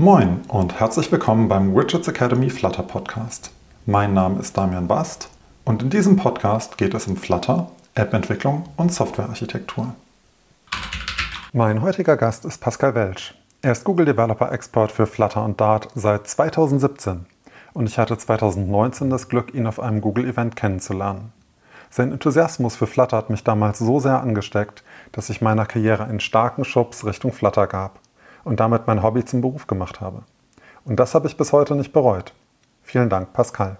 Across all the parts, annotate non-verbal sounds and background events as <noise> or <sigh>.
Moin und herzlich willkommen beim Widgets Academy Flutter Podcast. Mein Name ist Damian Bast und in diesem Podcast geht es um Flutter, App-Entwicklung und Softwarearchitektur. Mein heutiger Gast ist Pascal Welsch. Er ist Google Developer Expert für Flutter und Dart seit 2017 und ich hatte 2019 das Glück, ihn auf einem Google-Event kennenzulernen. Sein Enthusiasmus für Flutter hat mich damals so sehr angesteckt, dass ich meiner Karriere einen starken Schubs Richtung Flutter gab und damit mein Hobby zum Beruf gemacht habe. Und das habe ich bis heute nicht bereut. Vielen Dank, Pascal.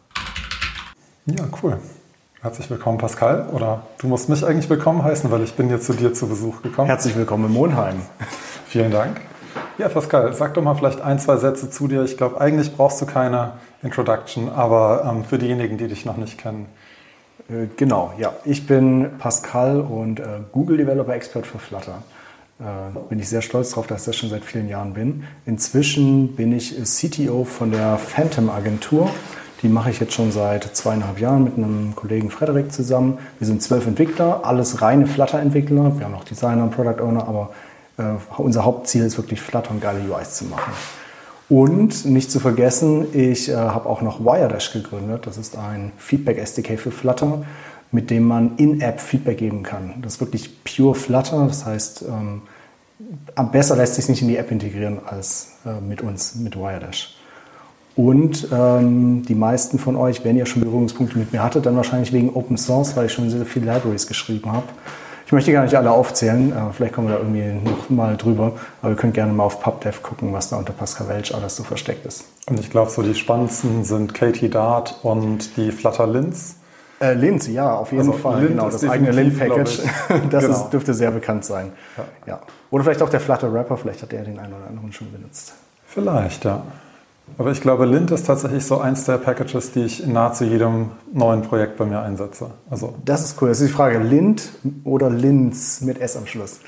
Ja, cool. Herzlich willkommen, Pascal. Oder du musst mich eigentlich willkommen heißen, weil ich bin jetzt zu dir zu Besuch gekommen. Herzlich willkommen im Monheim. <laughs> Vielen Dank. Ja, Pascal, sag doch mal vielleicht ein, zwei Sätze zu dir. Ich glaube, eigentlich brauchst du keine Introduction, aber ähm, für diejenigen, die dich noch nicht kennen. Äh, genau, ja. Ich bin Pascal und äh, Google Developer Expert für Flutter. Äh, bin ich sehr stolz darauf, dass ich das schon seit vielen Jahren bin. Inzwischen bin ich CTO von der Phantom Agentur. Die mache ich jetzt schon seit zweieinhalb Jahren mit einem Kollegen Frederik zusammen. Wir sind zwölf Entwickler, alles reine Flutter-Entwickler. Wir haben noch Designer und Product Owner, aber äh, unser Hauptziel ist wirklich Flutter und geile UIs zu machen. Und nicht zu vergessen, ich äh, habe auch noch Wiredash gegründet. Das ist ein Feedback-SDK für Flutter mit dem man in-App Feedback geben kann. Das ist wirklich pure Flutter, das heißt, ähm, besser lässt sich nicht in die App integrieren als äh, mit uns, mit Wiredash. Und ähm, die meisten von euch, wenn ihr schon Berührungspunkte mit mir hattet, dann wahrscheinlich wegen Open Source, weil ich schon sehr viele Libraries geschrieben habe. Ich möchte gar nicht alle aufzählen, äh, vielleicht kommen wir da irgendwie noch mal drüber, aber ihr könnt gerne mal auf PubDev gucken, was da unter Pascal Welch alles so versteckt ist. Und ich glaube, so die spannendsten sind Katie Dart und die Flutter Linz. Äh, Linz, ja, auf jeden also, Fall. Lint genau, das eigene Lint-Package. <laughs> <laughs> das genau. ist, dürfte sehr bekannt sein. Ja. ja. Oder vielleicht auch der Flutter Rapper, vielleicht hat er den einen oder anderen schon benutzt. Vielleicht, ja. Aber ich glaube, Lint ist tatsächlich so eins der Packages, die ich in nahezu jedem neuen Projekt bei mir einsetze. Also das ist cool. Das ist die Frage, Lint oder Linz mit S am Schluss?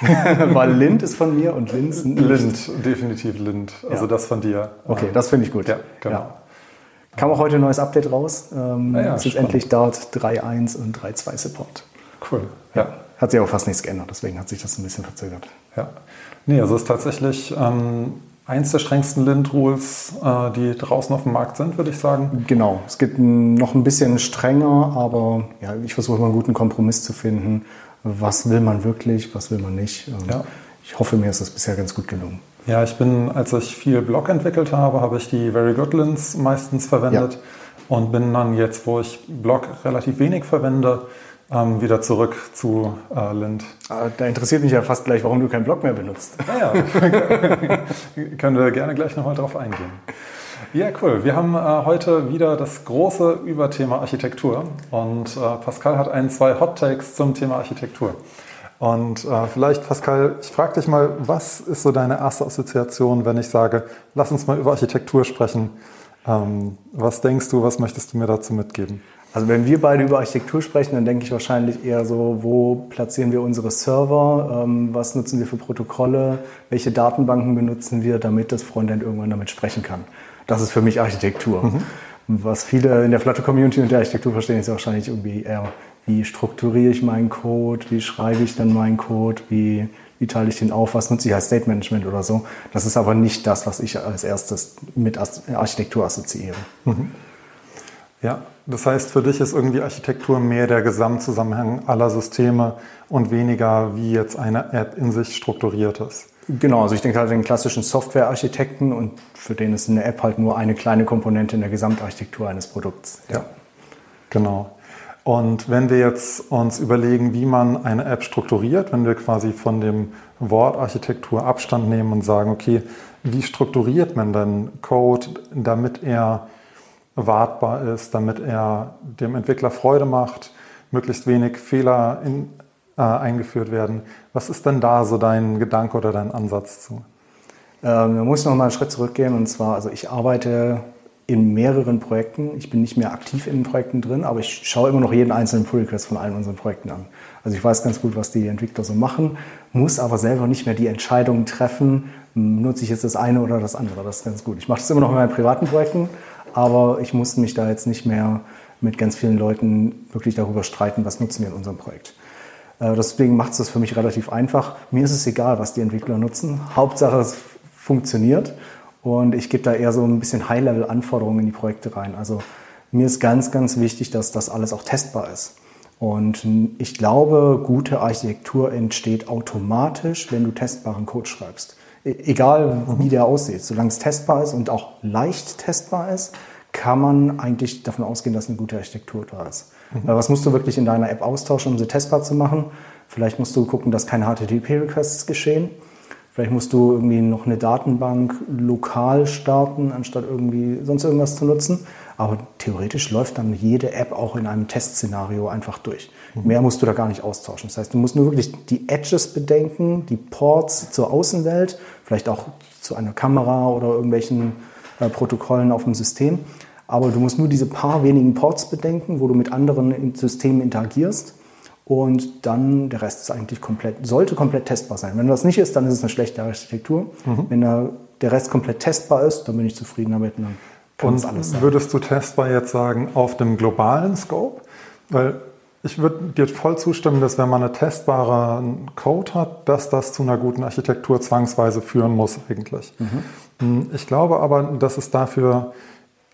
<laughs> Weil Lint ist von mir und Linz nicht. Lint, definitiv Lint. Also ja. das von dir. Okay, das finde ich gut. Ja, genau. Ja. Kam auch heute ein neues Update raus. Ähm, ah ja, es ist endlich Dart 3.1 und 3.2 Support. Cool. Ja. Hat sich aber fast nichts geändert, deswegen hat sich das ein bisschen verzögert. Ja. Nee, also es ist tatsächlich ähm, eins der strengsten Lint-Rules, äh, die draußen auf dem Markt sind, würde ich sagen. Genau. Es gibt noch ein bisschen strenger, aber ja, ich versuche immer einen guten Kompromiss zu finden. Was will man wirklich, was will man nicht? Ähm, ja. Ich hoffe, mir ist das bisher ganz gut gelungen. Ja, ich bin, als ich viel Blog entwickelt habe, habe ich die Very Good Lints meistens verwendet ja. und bin dann jetzt, wo ich Blog relativ wenig verwende, ähm, wieder zurück zu äh, Lint. Ah, da interessiert mich ja fast gleich, warum du keinen Blog mehr benutzt. Ja, ja. <laughs> können wir gerne gleich nochmal drauf eingehen. Ja, cool. Wir haben äh, heute wieder das große Überthema Architektur und äh, Pascal hat ein, zwei Hot Takes zum Thema Architektur. Und äh, vielleicht, Pascal, ich frage dich mal, was ist so deine erste Assoziation, wenn ich sage, lass uns mal über Architektur sprechen? Ähm, was denkst du, was möchtest du mir dazu mitgeben? Also wenn wir beide über Architektur sprechen, dann denke ich wahrscheinlich eher so, wo platzieren wir unsere Server, ähm, was nutzen wir für Protokolle, welche Datenbanken benutzen wir, damit das Frontend irgendwann damit sprechen kann. Das ist für mich Architektur. Mhm. Was viele in der Flutter-Community und der Architektur verstehen, ist wahrscheinlich irgendwie eher wie strukturiere ich meinen Code, wie schreibe ich dann meinen Code, wie, wie teile ich den auf, was nutze ich als State Management oder so. Das ist aber nicht das, was ich als erstes mit Architektur assoziiere. Mhm. Ja, das heißt, für dich ist irgendwie Architektur mehr der Gesamtzusammenhang aller Systeme und weniger, wie jetzt eine App in sich strukturiert ist. Genau, also ich denke halt an den klassischen Softwarearchitekten und für den ist eine App halt nur eine kleine Komponente in der Gesamtarchitektur eines Produkts. Ja, genau. Und wenn wir jetzt uns überlegen, wie man eine App strukturiert, wenn wir quasi von dem Wort Architektur Abstand nehmen und sagen, okay, wie strukturiert man denn Code, damit er wartbar ist, damit er dem Entwickler Freude macht, möglichst wenig Fehler in, äh, eingeführt werden. Was ist denn da so dein Gedanke oder dein Ansatz zu? Ähm, da muss noch mal einen Schritt zurückgehen und zwar, also ich arbeite in mehreren Projekten. Ich bin nicht mehr aktiv in den Projekten drin, aber ich schaue immer noch jeden einzelnen Pull Request von allen unseren Projekten an. Also ich weiß ganz gut, was die Entwickler so machen, muss aber selber nicht mehr die Entscheidungen treffen, nutze ich jetzt das eine oder das andere. Das ist ganz gut. Ich mache das immer noch in meinen privaten Projekten, aber ich muss mich da jetzt nicht mehr mit ganz vielen Leuten wirklich darüber streiten, was nutzen wir in unserem Projekt. Äh, deswegen macht es das für mich relativ einfach. Mir ist es egal, was die Entwickler nutzen. Hauptsache, es funktioniert. Und ich gebe da eher so ein bisschen High-Level-Anforderungen in die Projekte rein. Also mir ist ganz, ganz wichtig, dass das alles auch testbar ist. Und ich glaube, gute Architektur entsteht automatisch, wenn du testbaren Code schreibst. E-, egal wie der aussieht, solange es testbar ist und auch leicht testbar ist, kann man eigentlich davon ausgehen, dass eine gute Architektur da ist. Mhm. Was musst du wirklich in deiner App austauschen, um sie testbar zu machen? Vielleicht musst du gucken, dass keine HTTP-Requests geschehen. Vielleicht musst du irgendwie noch eine Datenbank lokal starten, anstatt irgendwie sonst irgendwas zu nutzen. Aber theoretisch läuft dann jede App auch in einem Testszenario einfach durch. Mhm. Mehr musst du da gar nicht austauschen. Das heißt, du musst nur wirklich die Edges bedenken, die Ports zur Außenwelt, vielleicht auch zu einer Kamera oder irgendwelchen äh, Protokollen auf dem System. Aber du musst nur diese paar wenigen Ports bedenken, wo du mit anderen Systemen interagierst und dann der Rest ist eigentlich komplett, sollte komplett testbar sein. Wenn das nicht ist, dann ist es eine schlechte Architektur. Mhm. Wenn der, der Rest komplett testbar ist, dann bin ich zufrieden damit. Und, dann kann und alles sein. würdest du testbar jetzt sagen auf dem globalen Scope? Weil ich würde dir voll zustimmen, dass wenn man einen testbaren Code hat, dass das zu einer guten Architektur zwangsweise führen muss eigentlich. Mhm. Ich glaube aber, dass es dafür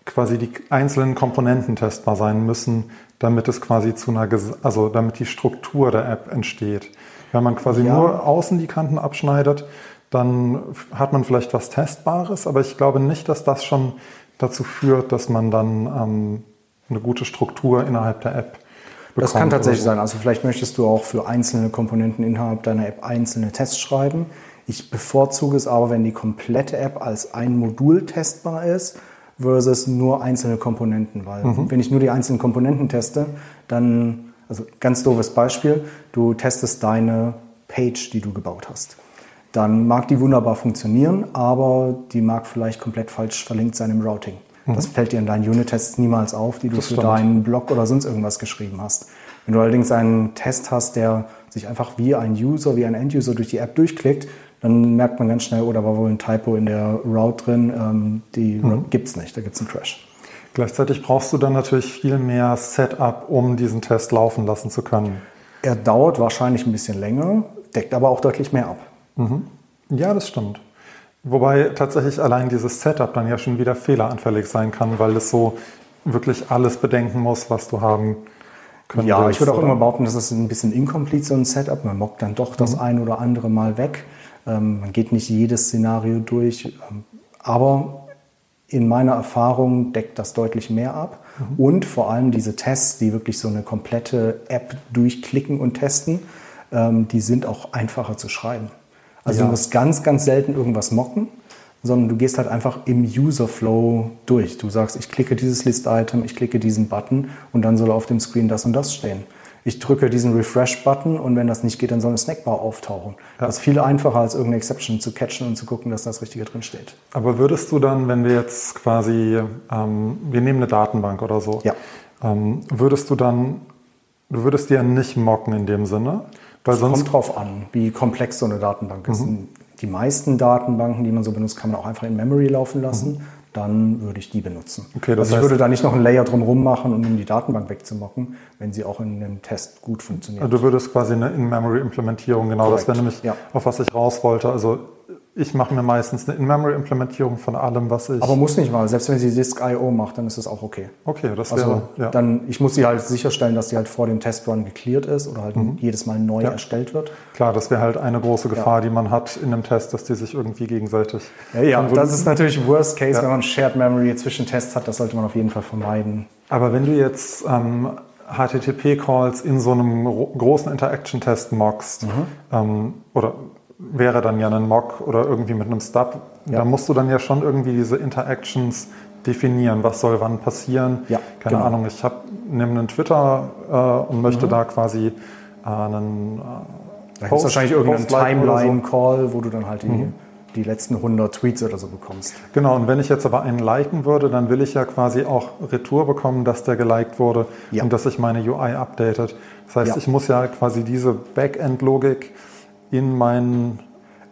quasi die einzelnen Komponenten testbar sein müssen, damit es quasi zu einer, also damit die Struktur der App entsteht. Wenn man quasi ja. nur außen die Kanten abschneidet, dann hat man vielleicht was Testbares, aber ich glaube nicht, dass das schon dazu führt, dass man dann ähm, eine gute Struktur innerhalb der App. Das kann tatsächlich sein. Also vielleicht möchtest du auch für einzelne Komponenten innerhalb deiner App einzelne Tests schreiben. Ich bevorzuge es aber, wenn die komplette App als ein Modul testbar ist versus nur einzelne Komponenten. Weil mhm. wenn ich nur die einzelnen Komponenten teste, dann, also ganz doofes Beispiel, du testest deine Page, die du gebaut hast. Dann mag die wunderbar funktionieren, aber die mag vielleicht komplett falsch verlinkt sein im Routing. Mhm. Das fällt dir in deinen Unit-Tests niemals auf, die du das für stimmt. deinen Blog oder sonst irgendwas geschrieben hast. Wenn du allerdings einen Test hast, der sich einfach wie ein User, wie ein End-User durch die App durchklickt, dann merkt man ganz schnell, oh, da war wohl ein Typo in der Route drin, ähm, die mhm. gibt es nicht, da gibt es einen Crash. Gleichzeitig brauchst du dann natürlich viel mehr Setup, um diesen Test laufen lassen zu können. Er dauert wahrscheinlich ein bisschen länger, deckt aber auch deutlich mehr ab. Mhm. Ja, das stimmt. Wobei tatsächlich allein dieses Setup dann ja schon wieder fehleranfällig sein kann, weil es so wirklich alles bedenken muss, was du haben könntest. Ja, ich würde auch immer behaupten, das ist ein bisschen incomplete, so ein Setup. Man mockt dann doch das mhm. ein oder andere Mal weg. Ähm, man geht nicht jedes Szenario durch, ähm, aber in meiner Erfahrung deckt das deutlich mehr ab. Mhm. Und vor allem diese Tests, die wirklich so eine komplette App durchklicken und testen, ähm, die sind auch einfacher zu schreiben. Also ja. du musst ganz, ganz selten irgendwas mocken, sondern du gehst halt einfach im User-Flow durch. Du sagst, ich klicke dieses List-Item, ich klicke diesen Button und dann soll auf dem Screen das und das stehen ich drücke diesen Refresh-Button und wenn das nicht geht, dann soll eine Snackbar auftauchen. Ja. Das ist viel einfacher, als irgendeine Exception zu catchen und zu gucken, dass das Richtige drin steht. Aber würdest du dann, wenn wir jetzt quasi, ähm, wir nehmen eine Datenbank oder so, ja. ähm, würdest du dann, du würdest die ja nicht mocken in dem Sinne? Weil es kommt drauf an, wie komplex so eine Datenbank ist. Mhm. Die meisten Datenbanken, die man so benutzt, kann man auch einfach in Memory laufen lassen. Mhm dann würde ich die benutzen. Okay, das also ich würde da nicht noch ein Layer drumherum machen, um die Datenbank wegzumocken, wenn sie auch in einem Test gut funktioniert. Du würdest quasi eine In-Memory-Implementierung, genau, Correct. das wäre nämlich, ja. auf was ich raus wollte. Also ich mache mir meistens eine In-Memory-Implementierung von allem, was ich. Aber muss nicht mal. Selbst wenn sie Disk.io macht, dann ist das auch okay. Okay, das wäre. Also, ja. dann, ich muss sie halt sicherstellen, dass sie halt vor dem Testrun geklärt ist oder halt mhm. jedes Mal neu ja. erstellt wird. Klar, das wäre halt eine große Gefahr, ja. die man hat in einem Test, dass die sich irgendwie gegenseitig. Ja, ja das ist natürlich Worst Case, wenn man Shared Memory zwischen Tests hat. Das sollte man auf jeden Fall vermeiden. Aber wenn du jetzt ähm, HTTP-Calls in so einem großen Interaction-Test mockst, mhm. ähm, oder wäre dann ja ein Mock oder irgendwie mit einem Stub. Ja. Da musst du dann ja schon irgendwie diese Interactions definieren, was soll wann passieren. Ja, Keine genau. Ahnung, ich nehme einen Twitter äh, und möchte mhm. da quasi äh, einen äh, Da gibt es wahrscheinlich irgendeinen Timeline-Call, so. wo du dann halt die, mhm. die letzten 100 Tweets oder so bekommst. Genau, und wenn ich jetzt aber einen liken würde, dann will ich ja quasi auch Retour bekommen, dass der geliked wurde ja. und dass sich meine UI updatet. Das heißt, ja. ich muss ja quasi diese Backend-Logik in meinen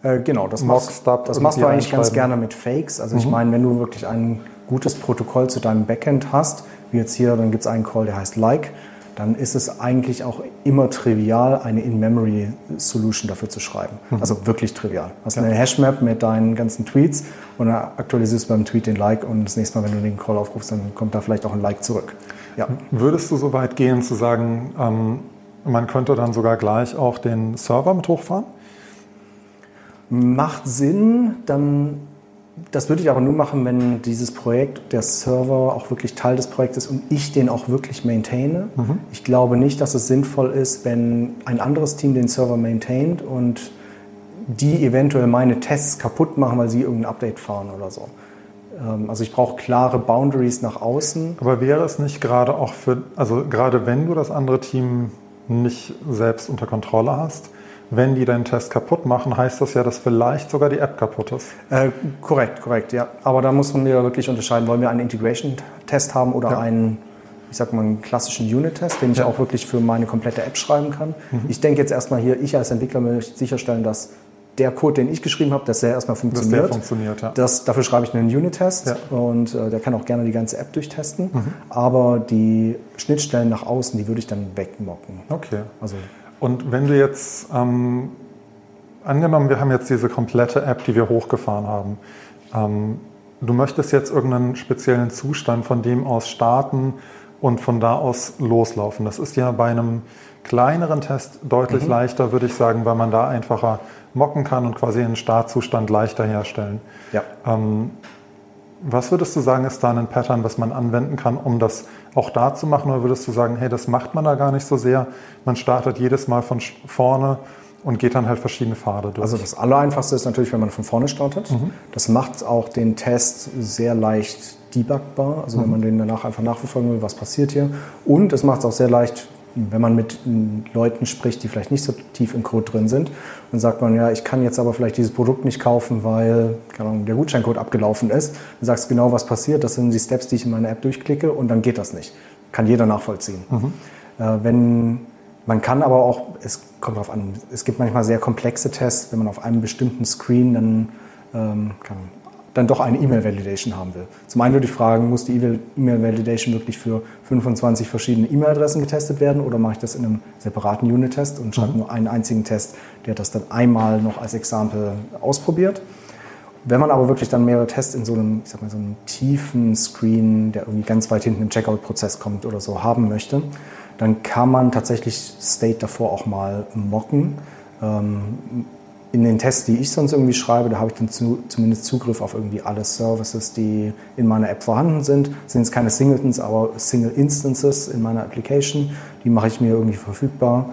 äh, Genau, das, machst, das machst du eigentlich ganz gerne mit Fakes. Also mhm. ich meine, wenn du wirklich ein gutes Protokoll zu deinem Backend hast, wie jetzt hier, dann gibt es einen Call, der heißt Like. dann ist es eigentlich auch immer trivial, eine In-Memory-Solution dafür zu schreiben. Mhm. Also wirklich trivial. Hast ja. eine Hashmap mit deinen ganzen Tweets und dann aktualisierst du beim Tweet den Like und das nächste Mal, wenn du den Call aufrufst, dann kommt da vielleicht auch ein Like zurück. Ja. Würdest du so weit gehen zu sagen, ähm, man könnte dann sogar gleich auch den Server mit hochfahren? Macht Sinn, dann das würde ich aber nur machen, wenn dieses Projekt, der Server auch wirklich Teil des Projekts ist und ich den auch wirklich maintaine. Mhm. Ich glaube nicht, dass es sinnvoll ist, wenn ein anderes Team den Server maintaint und die eventuell meine Tests kaputt machen, weil sie irgendein Update fahren oder so. Ähm, also ich brauche klare Boundaries nach außen. Aber wäre es nicht gerade auch für, also gerade wenn du das andere Team nicht selbst unter Kontrolle hast, wenn die deinen Test kaputt machen, heißt das ja, dass vielleicht sogar die App kaputt ist. Äh, korrekt, korrekt, ja. Aber da muss man ja wirklich unterscheiden, wollen wir einen Integration-Test haben oder ja. einen, ich sag mal, einen klassischen Unit-Test, den ich ja. auch wirklich für meine komplette App schreiben kann. Mhm. Ich denke jetzt erstmal hier, ich als Entwickler möchte sicherstellen, dass der Code, den ich geschrieben habe, dass der erstmal funktioniert. Dass der funktioniert, ja. Das, dafür schreibe ich einen Unit-Test ja. und äh, der kann auch gerne die ganze App durchtesten. Mhm. Aber die Schnittstellen nach außen, die würde ich dann wegmocken. Okay. Also und wenn du jetzt, ähm, angenommen, wir haben jetzt diese komplette App, die wir hochgefahren haben, ähm, du möchtest jetzt irgendeinen speziellen Zustand von dem aus starten und von da aus loslaufen. Das ist ja bei einem kleineren Test deutlich mhm. leichter, würde ich sagen, weil man da einfacher mocken kann und quasi einen Startzustand leichter herstellen. Ja. Ähm, was würdest du sagen, ist da ein Pattern, was man anwenden kann, um das auch da zu machen? Oder würdest du sagen, hey, das macht man da gar nicht so sehr? Man startet jedes Mal von vorne und geht dann halt verschiedene Pfade durch. Also das Allereinfachste ist natürlich, wenn man von vorne startet. Mhm. Das macht auch den Test sehr leicht debugbar. Also mhm. wenn man den danach einfach nachverfolgen will, was passiert hier. Und es macht es auch sehr leicht wenn man mit Leuten spricht, die vielleicht nicht so tief im Code drin sind, dann sagt man, ja, ich kann jetzt aber vielleicht dieses Produkt nicht kaufen, weil Ahnung, der Gutscheincode abgelaufen ist. Du sagst genau, was passiert, das sind die Steps, die ich in meiner App durchklicke und dann geht das nicht. Kann jeder nachvollziehen. Mhm. Äh, wenn, man kann aber auch, es kommt darauf an, es gibt manchmal sehr komplexe Tests, wenn man auf einem bestimmten Screen dann ähm, kann, dann doch eine E-Mail-Validation haben will. Zum einen würde ich fragen, muss die E-Mail-Validation wirklich für 25 verschiedene E-Mail-Adressen getestet werden oder mache ich das in einem separaten Unit-Test und schreibe mhm. nur einen einzigen Test, der das dann einmal noch als Exempel ausprobiert. Wenn man aber wirklich dann mehrere Tests in so einem, ich sag mal, so einem tiefen Screen, der irgendwie ganz weit hinten im Checkout-Prozess kommt oder so, haben möchte, dann kann man tatsächlich State davor auch mal mocken. Ähm, in den Tests, die ich sonst irgendwie schreibe, da habe ich dann zu, zumindest Zugriff auf irgendwie alle Services, die in meiner App vorhanden sind. Das sind jetzt keine Singletons, aber Single Instances in meiner Application. Die mache ich mir irgendwie verfügbar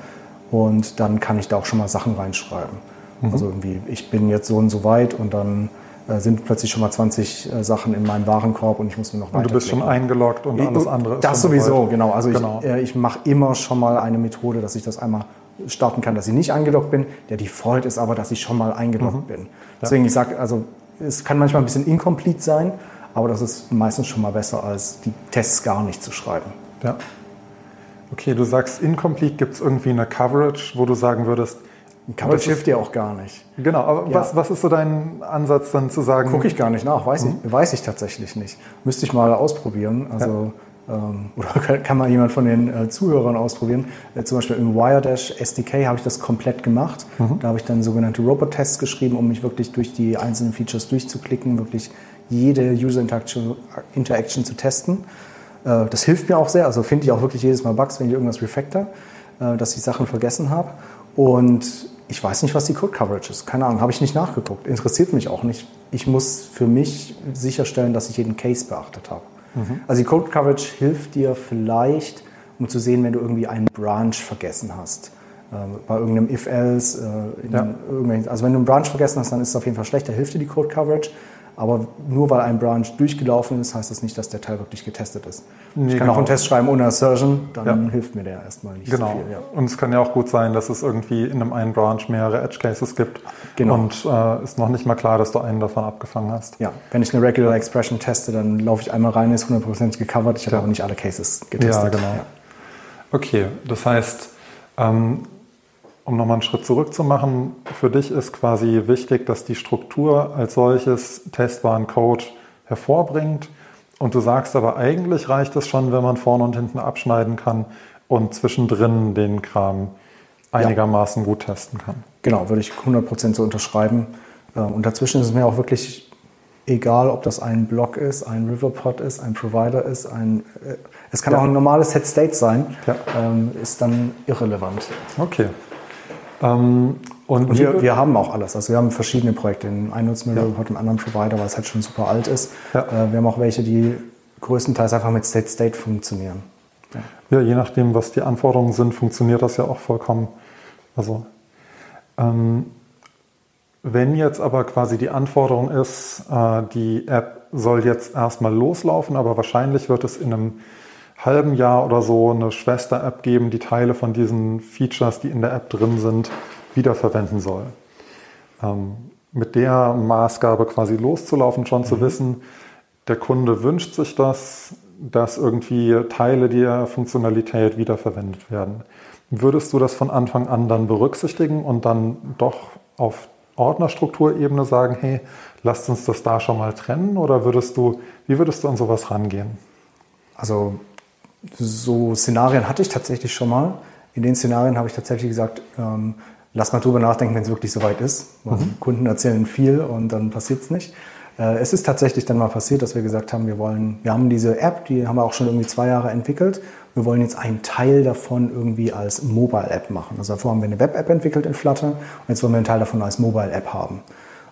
und dann kann ich da auch schon mal Sachen reinschreiben. Mhm. Also irgendwie, ich bin jetzt so und so weit und dann äh, sind plötzlich schon mal 20 äh, Sachen in meinem Warenkorb und ich muss mir noch weiter. Und du bist schon eingeloggt und alles andere ist Das sowieso, genau. Also genau. ich, äh, ich mache immer schon mal eine Methode, dass ich das einmal starten kann, dass ich nicht eingeloggt bin. Der Default ist aber, dass ich schon mal eingeloggt mhm. bin. Deswegen, ich sage, also es kann manchmal ein bisschen incomplete sein, aber das ist meistens schon mal besser, als die Tests gar nicht zu schreiben. Ja. Okay, du sagst, incomplete gibt es irgendwie eine Coverage, wo du sagen würdest, Coverage hilft dir auch gar nicht. Genau, aber ja. was, was ist so dein Ansatz dann zu sagen? Gucke ich gar nicht nach, weiß, mhm. ich, weiß ich tatsächlich nicht. Müsste ich mal ausprobieren. Also ja. Ähm, oder <laughs> kann mal jemand von den äh, Zuhörern ausprobieren. Äh, zum Beispiel im Wiredash SDK habe ich das komplett gemacht. Mhm. Da habe ich dann sogenannte Robot-Tests geschrieben, um mich wirklich durch die einzelnen Features durchzuklicken, wirklich jede User-Interaction Interaction zu testen. Äh, das hilft mir auch sehr. Also finde ich auch wirklich jedes Mal Bugs, wenn ich irgendwas refactor, dass ich Sachen vergessen habe. Und ich weiß nicht, was die Code-Coverage ist. Keine Ahnung, habe ich nicht nachgeguckt. Interessiert mich auch nicht. Ich muss für mich sicherstellen, dass ich jeden Case beachtet habe. Mhm. Also die Code Coverage hilft dir vielleicht, um zu sehen, wenn du irgendwie einen Branch vergessen hast. Ähm, bei irgendeinem If-Else. Äh, ja. Also wenn du einen Branch vergessen hast, dann ist es auf jeden Fall schlecht. Da hilft dir die Code Coverage. Aber nur weil ein Branch durchgelaufen ist, heißt das nicht, dass der Teil wirklich getestet ist. Nee, ich kann genau. auch einen Test schreiben ohne Assertion, dann ja. hilft mir der erstmal nicht genau. so viel. Ja. Und es kann ja auch gut sein, dass es irgendwie in einem einen Branch mehrere Edge Cases gibt genau. und äh, ist noch nicht mal klar, dass du einen davon abgefangen hast. Ja, wenn ich eine Regular Expression teste, dann laufe ich einmal rein, ist 100% gecovert. Ich habe ja. aber nicht alle Cases getestet. Ja, genau. Okay, das heißt, ähm, um nochmal einen Schritt zurück zu machen, für dich ist quasi wichtig, dass die Struktur als solches testbaren Code hervorbringt. Und du sagst aber, eigentlich reicht es schon, wenn man vorne und hinten abschneiden kann und zwischendrin den Kram einigermaßen ja. gut testen kann. Genau, würde ich 100% so unterschreiben. Äh, und dazwischen ist es mir auch wirklich egal, ob das ein Block ist, ein Riverpod ist, ein Provider ist, ein, äh, es kann ja. auch ein normales Set State sein, ja. ähm, ist dann irrelevant. Okay. Ähm, und, und wir, wir, haben auch alles. Also wir haben verschiedene Projekte. Einen nutzen wir ja. Riverpod, den anderen Provider, weil es halt schon super alt ist. Ja. Äh, wir haben auch welche, die größtenteils einfach mit State State funktionieren. Ja. je nachdem, was die Anforderungen sind, funktioniert das ja auch vollkommen. Also ähm, wenn jetzt aber quasi die Anforderung ist, äh, die App soll jetzt erstmal loslaufen, aber wahrscheinlich wird es in einem halben Jahr oder so eine Schwester-App geben, die Teile von diesen Features, die in der App drin sind, wiederverwenden soll. Ähm, mit der Maßgabe quasi loszulaufen, schon mhm. zu wissen, der Kunde wünscht sich das, dass irgendwie Teile der Funktionalität wiederverwendet werden. Würdest du das von Anfang an dann berücksichtigen und dann doch auf Ordnerstrukturebene sagen, hey, lasst uns das da schon mal trennen? Oder würdest du, wie würdest du an sowas rangehen? Also so Szenarien hatte ich tatsächlich schon mal. In den Szenarien habe ich tatsächlich gesagt, ähm, lass mal drüber nachdenken, wenn es wirklich soweit ist. Mhm. Kunden erzählen viel und dann passiert es nicht. Äh, es ist tatsächlich dann mal passiert, dass wir gesagt haben, wir wollen, wir haben diese App, die haben wir auch schon irgendwie zwei Jahre entwickelt. Wir wollen jetzt einen Teil davon irgendwie als Mobile-App machen. Also davor haben wir eine Web-App entwickelt in Flutter und jetzt wollen wir einen Teil davon als Mobile-App haben.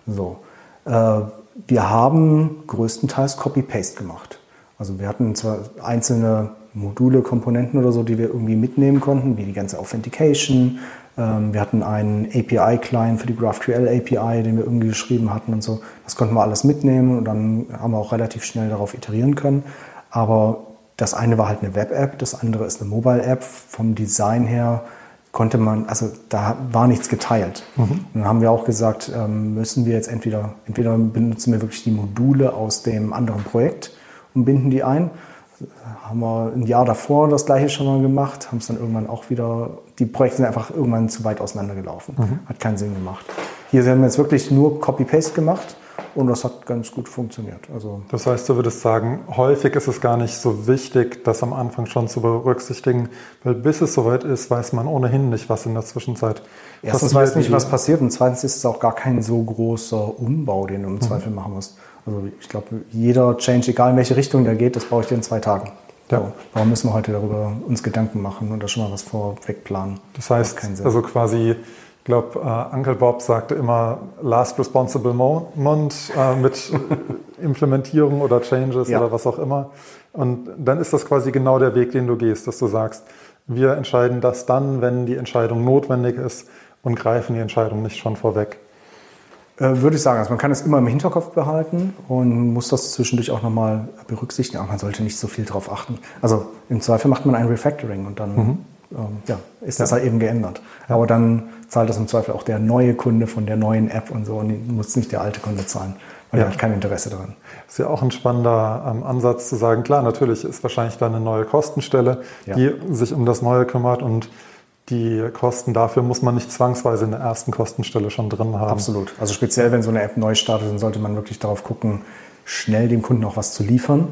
So. Äh, wir haben größtenteils Copy-Paste gemacht. Also wir hatten zwar einzelne Module, Komponenten oder so, die wir irgendwie mitnehmen konnten, wie die ganze Authentication, ähm, wir hatten einen API-Client für die GraphQL API, den wir irgendwie geschrieben hatten und so. Das konnten wir alles mitnehmen und dann haben wir auch relativ schnell darauf iterieren können. Aber das eine war halt eine Web-App, das andere ist eine Mobile-App. Vom Design her konnte man, also da war nichts geteilt. Mhm. Dann haben wir auch gesagt, ähm, müssen wir jetzt entweder, entweder benutzen wir wirklich die Module aus dem anderen Projekt und binden die ein haben wir ein Jahr davor das gleiche schon mal gemacht, haben es dann irgendwann auch wieder, die Projekte sind einfach irgendwann zu weit auseinandergelaufen. Mhm. Hat keinen Sinn gemacht. Hier haben wir jetzt wirklich nur Copy-Paste gemacht und das hat ganz gut funktioniert. Also das heißt, du würdest sagen, häufig ist es gar nicht so wichtig, das am Anfang schon zu berücksichtigen, weil bis es soweit ist, weiß man ohnehin nicht, was in der Zwischenzeit Erstens weiß nicht, was passiert und zweitens ist es auch gar kein so großer Umbau, den du im mhm. Zweifel machen musst. Also ich glaube, jeder Change, egal in welche Richtung der geht, das brauche ich dir in zwei Tagen. Ja. So, warum müssen wir heute darüber uns Gedanken machen und da schon mal was vorweg planen? Das heißt, also quasi, ich glaube, äh, Uncle Bob sagte immer Last Responsible Moment äh, mit <laughs> Implementierung oder Changes ja. oder was auch immer. Und dann ist das quasi genau der Weg, den du gehst, dass du sagst, wir entscheiden das dann, wenn die Entscheidung notwendig ist und greifen die Entscheidung nicht schon vorweg. Äh, würde ich sagen, also man kann es immer im Hinterkopf behalten und muss das zwischendurch auch nochmal berücksichtigen, aber man sollte nicht so viel darauf achten. Also im Zweifel macht man ein Refactoring und dann mhm. ähm, ja, ist das halt eben geändert. Ja. Aber dann zahlt das im Zweifel auch der neue Kunde von der neuen App und so und muss nicht der alte Kunde zahlen, weil ja. er hat kein Interesse daran. Ist ja auch ein spannender ähm, Ansatz zu sagen, klar, natürlich ist wahrscheinlich da eine neue Kostenstelle, die sich um das Neue kümmert und die Kosten dafür muss man nicht zwangsweise in der ersten Kostenstelle schon drin haben. Absolut. Also speziell, wenn so eine App neu startet, dann sollte man wirklich darauf gucken, schnell dem Kunden auch was zu liefern.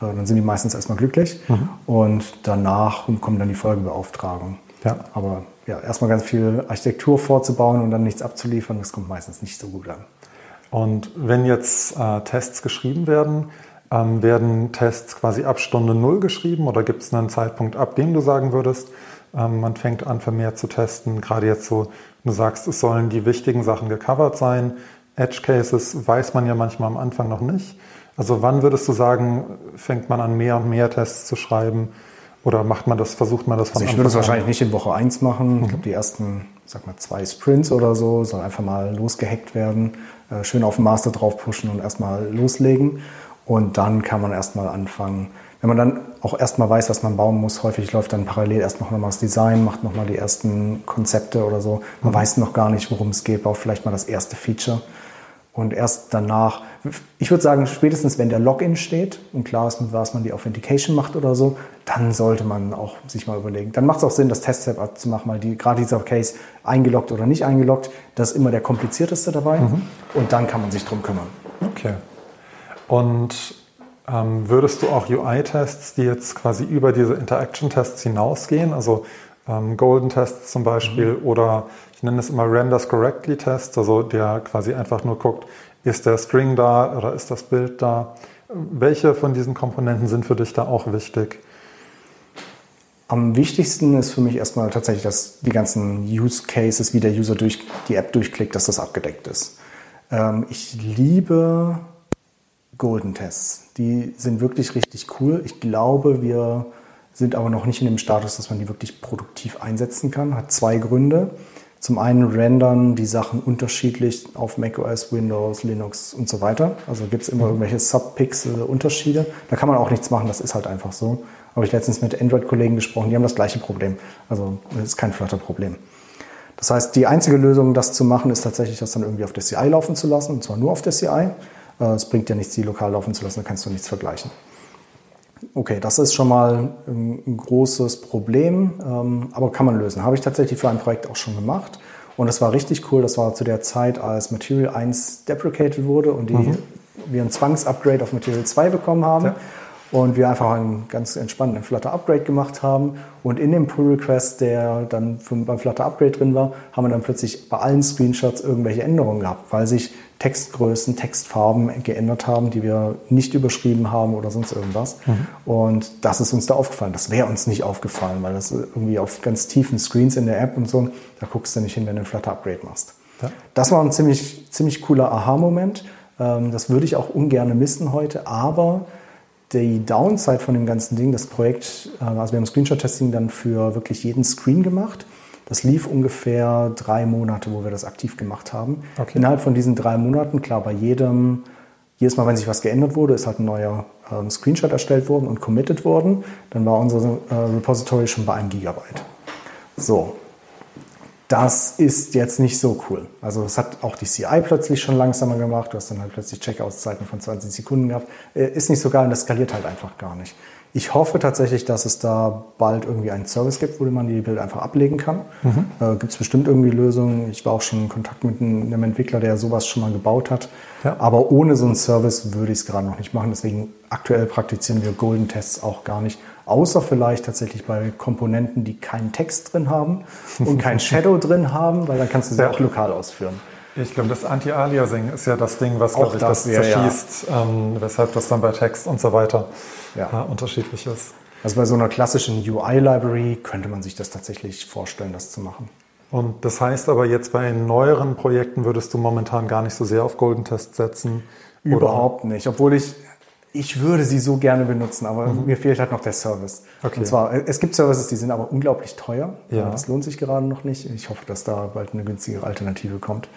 Äh, dann sind die meistens erstmal glücklich mhm. und danach kommen dann die Folgebeauftragungen. Ja. Aber ja, erstmal ganz viel Architektur vorzubauen und dann nichts abzuliefern, das kommt meistens nicht so gut an. Und wenn jetzt äh, Tests geschrieben werden, ähm, werden Tests quasi ab Stunde Null geschrieben oder gibt es einen Zeitpunkt, ab dem du sagen würdest, man fängt an, vermehrt zu testen. Gerade jetzt so, du sagst, es sollen die wichtigen Sachen gecovert sein. Edge Cases weiß man ja manchmal am Anfang noch nicht. Also wann würdest du sagen, fängt man an, mehr und mehr Tests zu schreiben? Oder macht man das, versucht man das von also Ich würde es wahrscheinlich nicht in Woche 1 machen. Mhm. Ich glaube, die ersten, sag mal, zwei Sprints oder so soll einfach mal losgehackt werden, äh, schön auf den Master drauf pushen und erstmal loslegen. Und dann kann man erstmal anfangen, wenn man dann auch erstmal weiß, was man bauen muss, häufig läuft dann parallel erst noch mal das Design, macht noch mal die ersten Konzepte oder so. Man mhm. weiß noch gar nicht, worum es geht, baut vielleicht mal das erste Feature. Und erst danach, ich würde sagen, spätestens wenn der Login steht und klar ist, mit was man die Authentication macht oder so, dann sollte man auch sich mal überlegen. Dann macht es auch Sinn, das Test-Step zu machen, weil die, gerade dieser Case, eingeloggt oder nicht eingeloggt, das ist immer der komplizierteste dabei. Mhm. Und dann kann man sich drum kümmern. Okay. Und Ähm, würdest du auch UI-Tests, die jetzt quasi über diese Interaction-Tests hinausgehen, also ähm, Golden-Tests zum Beispiel mhm. oder ich nenne es immer Renders Correctly-Tests, also der quasi einfach nur guckt, ist der String da oder ist das Bild da? Welche von diesen Komponenten sind für dich da auch wichtig? Am wichtigsten ist für mich erstmal tatsächlich, dass die ganzen Use Cases, wie der User durch die App durchklickt, dass das abgedeckt ist. Ähm, ich liebe Golden Tests. Die sind wirklich richtig cool. Ich glaube, wir sind aber noch nicht in dem Status, dass man die wirklich produktiv einsetzen kann. Hat zwei Gründe. Zum einen rendern die Sachen unterschiedlich auf macOS, Windows, Linux und so weiter. Also gibt es immer mhm. irgendwelche Subpixel-Unterschiede. Da kann man auch nichts machen, das ist halt einfach so. Habe ich letztens mit Android-Kollegen gesprochen, die haben das gleiche Problem. Also das ist kein Flutter-Problem. Das heißt, die einzige Lösung, das zu machen, ist tatsächlich, das dann irgendwie auf der CI laufen zu lassen, und zwar nur auf der CI. Äh, es bringt ja nichts, die lokal laufen zu lassen, da kannst du nichts vergleichen. Okay, das ist schon mal ein großes Problem, ähm, aber kann man lösen. Habe ich tatsächlich für ein Projekt auch schon gemacht. Und das war richtig cool. Das war zu der Zeit, als Material 1 deprecated wurde und die, mhm. wir ein Zwangsupgrade auf Material 2 bekommen haben. Ja. Und wir einfach einen ganz entspannten Flutter-Upgrade gemacht haben. Und in dem Pull-Request, der dann beim Flutter-Upgrade drin war, haben wir dann plötzlich bei allen Screenshots irgendwelche Änderungen gehabt, weil sich Textgrößen, Textfarben geändert haben, die wir nicht überschrieben haben oder sonst irgendwas. Mhm. Und das ist uns da aufgefallen. Das wäre uns nicht aufgefallen, weil das irgendwie auf ganz tiefen Screens in der App und so, da guckst du nicht hin, wenn du ein Flutter-Upgrade machst. Ja. Das war ein ziemlich, ziemlich cooler Aha-Moment. Ähm, das würde ich auch ungern missen heute, aber die Downside von dem ganzen Ding, das Projekt, äh, also wir haben Screenshot-Testing dann für wirklich jeden Screen gemacht. Das lief ungefähr drei Monate, wo wir das aktiv gemacht haben. Okay. Innerhalb von diesen drei Monaten, klar, bei jedem, jedes Mal, wenn sich was geändert wurde, ist halt ein neuer ähm, Screenshot erstellt worden und committed worden. Dann war unser äh, Repository schon bei einem Gigabyte. So, das ist jetzt nicht so cool. Also es hat auch die CI plötzlich schon langsamer gemacht. Du hast dann halt plötzlich Checkout-Zeiten von 20 Sekunden gehabt. Äh, ist nicht so geil und das skaliert halt einfach gar nicht. Ich hoffe tatsächlich, dass es da bald irgendwie einen Service gibt, wo man die Bilder einfach ablegen kann. Mhm. Äh, gibt es bestimmt irgendwie Lösungen. Ich war auch schon in Kontakt mit einem Entwickler, der sowas schon mal gebaut hat. Ja. Aber ohne so einen Service würde ich es gerade noch nicht machen. Deswegen aktuell praktizieren wir Golden Tests auch gar nicht. Außer vielleicht tatsächlich bei Komponenten, die keinen Text drin haben und kein <laughs> Shadow drin haben, weil dann kannst du sie ja. auch lokal ausführen. Ich glaube, das Anti-Aliasing ist ja das Ding, was, glaube ich, das, das zerschießt, ja. ähm, weshalb das dann bei Text und so weiter ja. äh, unterschiedlich ist. Also bei so einer klassischen UI-Library könnte man sich das tatsächlich vorstellen, das zu machen. Und das heißt aber jetzt bei neueren Projekten würdest du momentan gar nicht so sehr auf Golden Test setzen? Überhaupt oder? nicht, obwohl ich ich würde sie so gerne benutzen, aber mhm. mir fehlt halt noch der Service. Okay. Und zwar, es gibt Services, die sind aber unglaublich teuer. Ja. Das lohnt sich gerade noch nicht. Ich hoffe, dass da bald eine günstigere Alternative kommt.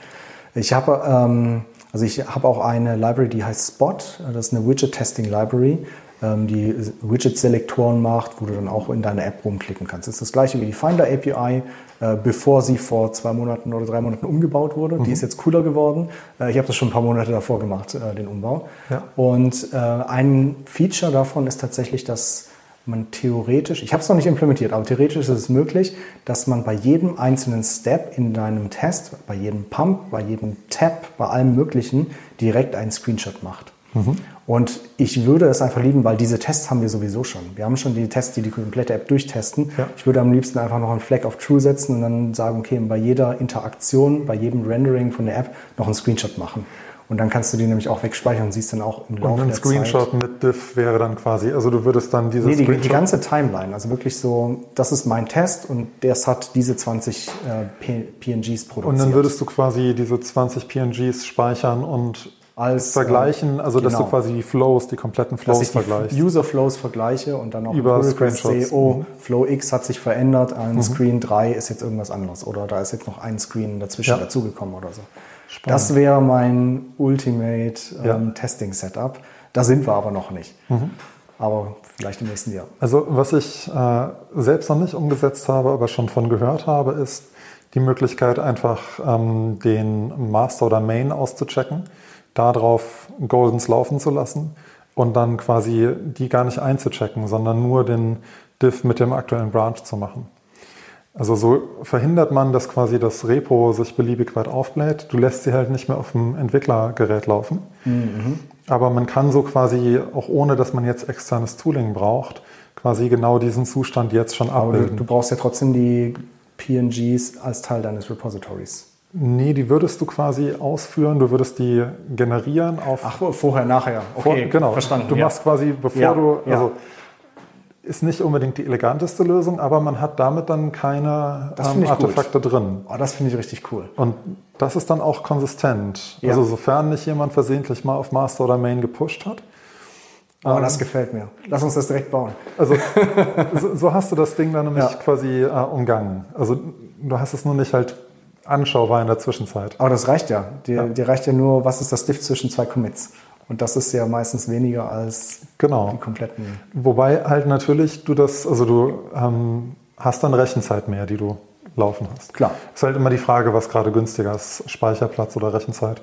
Ich habe ähm, also ich habe auch eine Library, die heißt Spot. Das ist eine Widget Testing Library, ähm, die Widget-Selektoren macht, wo du dann auch in deine App rumklicken kannst. Das ist das gleiche wie die Finder API, äh, bevor sie vor zwei Monaten oder drei Monaten umgebaut wurde. Mhm. Die ist jetzt cooler geworden. Äh, ich habe das schon ein paar Monate davor gemacht, äh, den Umbau. Ja. Und äh, ein Feature davon ist tatsächlich, dass man theoretisch, ich habe es noch nicht implementiert, aber theoretisch ist es möglich, dass man bei jedem einzelnen Step in deinem Test, bei jedem Pump, bei jedem Tab, bei allem Möglichen direkt einen Screenshot macht. Mhm. Und ich würde es einfach lieben, weil diese Tests haben wir sowieso schon. Wir haben schon die Tests, die die komplette App durchtesten. Ja. Ich würde am liebsten einfach noch einen Flag auf True setzen und dann sagen, okay, bei jeder Interaktion, bei jedem Rendering von der App noch einen Screenshot machen. Und dann kannst du die nämlich auch wegspeichern und siehst dann auch im Laufe der Zeit. Und ein Screenshot mit Diff wäre dann quasi, also du würdest dann diese nee, die, die, ganze Timeline, also wirklich so, das ist mein Test und der hat diese 20 äh, PNGs produziert. Und dann würdest du quasi diese 20 PNGs speichern und als vergleichen, also genau. dass du genau. quasi die Flows, die kompletten Flows dass ich vergleichst. Die User Flows vergleiche und dann auch über Screenshots sehe, oh, mhm. Flow X hat sich verändert, an mhm. Screen 3 ist jetzt irgendwas anderes oder da ist jetzt noch ein Screen dazwischen ja. dazugekommen oder so. Spannend. Das wäre mein Ultimate ähm. Testing Setup. Da sind wir aber noch nicht. Mhm. Aber vielleicht im nächsten Jahr. Also was ich äh, selbst noch nicht umgesetzt habe, aber schon von gehört habe, ist die Möglichkeit einfach ähm, den Master oder Main auszuchecken darauf Goldens laufen zu lassen und dann quasi die gar nicht einzuchecken, sondern nur den Diff mit dem aktuellen Branch zu machen. Also so verhindert man, dass quasi das Repo sich beliebig weit aufbläht. Du lässt sie halt nicht mehr auf dem Entwicklergerät laufen. Mhm. Aber man kann so quasi, auch ohne dass man jetzt externes Tooling braucht, quasi genau diesen Zustand jetzt schon Aber du, abbilden. du brauchst ja trotzdem die PNGs als Teil deines Repositories. Nee, die würdest du quasi ausführen, du würdest die generieren auf. Ach, vorher, nachher. vor- Okay, genau. verstanden. Du ja. machst quasi, bevor Ja, du. ja. Ist nicht unbedingt die eleganteste Lösung, aber man hat damit dann keine ähm, ich gut. Artefakte drin. Oh, das finde ich richtig cool. Und das ist dann auch konsistent. Ja. Also sofern nicht jemand versehentlich mal auf Master oder Main gepusht hat. Aber das gefällt mir. Lass uns das direkt bauen. Also <laughs> so, so hast du das Ding dann nämlich Ja. quasi äh, umgangen. Also du hast es nur nicht halt anschaubar in der Zwischenzeit. Aber das reicht ja. Dir, Ja. dir reicht ja nur, was ist das Diff zwischen zwei Commits? Und das ist ja meistens weniger als Genau. die kompletten. Wobei halt natürlich du das, also du ähm, hast dann Rechenzeit mehr, die du laufen hast. Klar. Ist halt immer die Frage, was gerade günstiger ist, Speicherplatz oder Rechenzeit.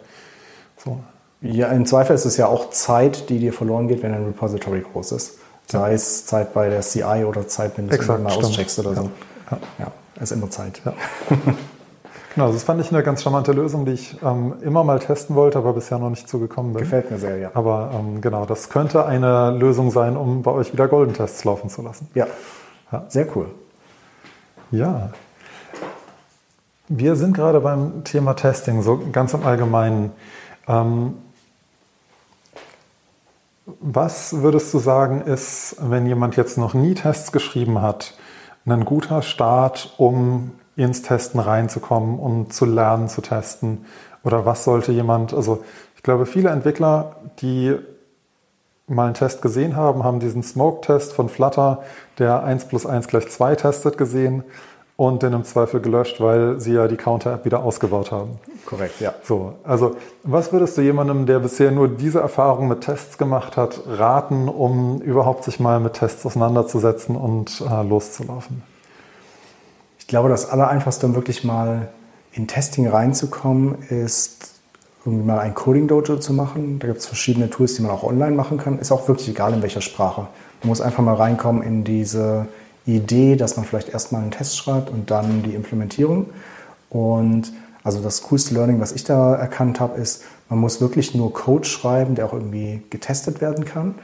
So. Ja, im Zweifel ist es ja auch Zeit, die dir verloren geht, wenn ein Repository groß ist. Sei es Zeit bei der CI oder Zeit, wenn du es mal auscheckst oder so. Ja. Ja, ist immer Zeit. <laughs> Genau, das fand ich eine ganz charmante Lösung, die ich ähm, immer mal testen wollte, aber bisher noch nicht zugekommen bin. Gefällt mir sehr, ja. Aber ähm, genau, das könnte eine Lösung sein, um bei euch wieder Golden-Tests laufen zu lassen. Ja. Ja. Sehr cool. Ja. Wir sind gerade beim Thema Testing, so ganz im Allgemeinen. Ähm, was würdest du sagen, ist, wenn jemand jetzt noch nie Tests geschrieben hat, ein guter Start, um ins Testen reinzukommen und zu lernen zu testen? Oder was sollte jemand, also ich glaube, viele Entwickler, die mal einen Test gesehen haben, haben diesen Smoke-Test von Flutter, der 1 plus 1 gleich 2 testet, gesehen und den im Zweifel gelöscht, weil sie ja die Counter-App wieder ausgebaut haben. Korrekt, ja. So, also was würdest du jemandem, der bisher nur diese Erfahrung mit Tests gemacht hat, raten, um überhaupt sich mal mit Tests auseinanderzusetzen und äh, loszulaufen? Ich glaube, das Allereinfachste, um wirklich mal in Testing reinzukommen, ist irgendwie mal ein Coding-Dojo zu machen. Da gibt es verschiedene Tools, die man auch online machen kann. Ist auch wirklich egal, in welcher Sprache. Man muss einfach mal reinkommen in diese Idee, dass man vielleicht erstmal einen Test schreibt und dann die Implementierung. Und also das coolste Learning, was ich da erkannt habe, ist, man muss wirklich nur Code schreiben, der auch irgendwie getestet werden kann.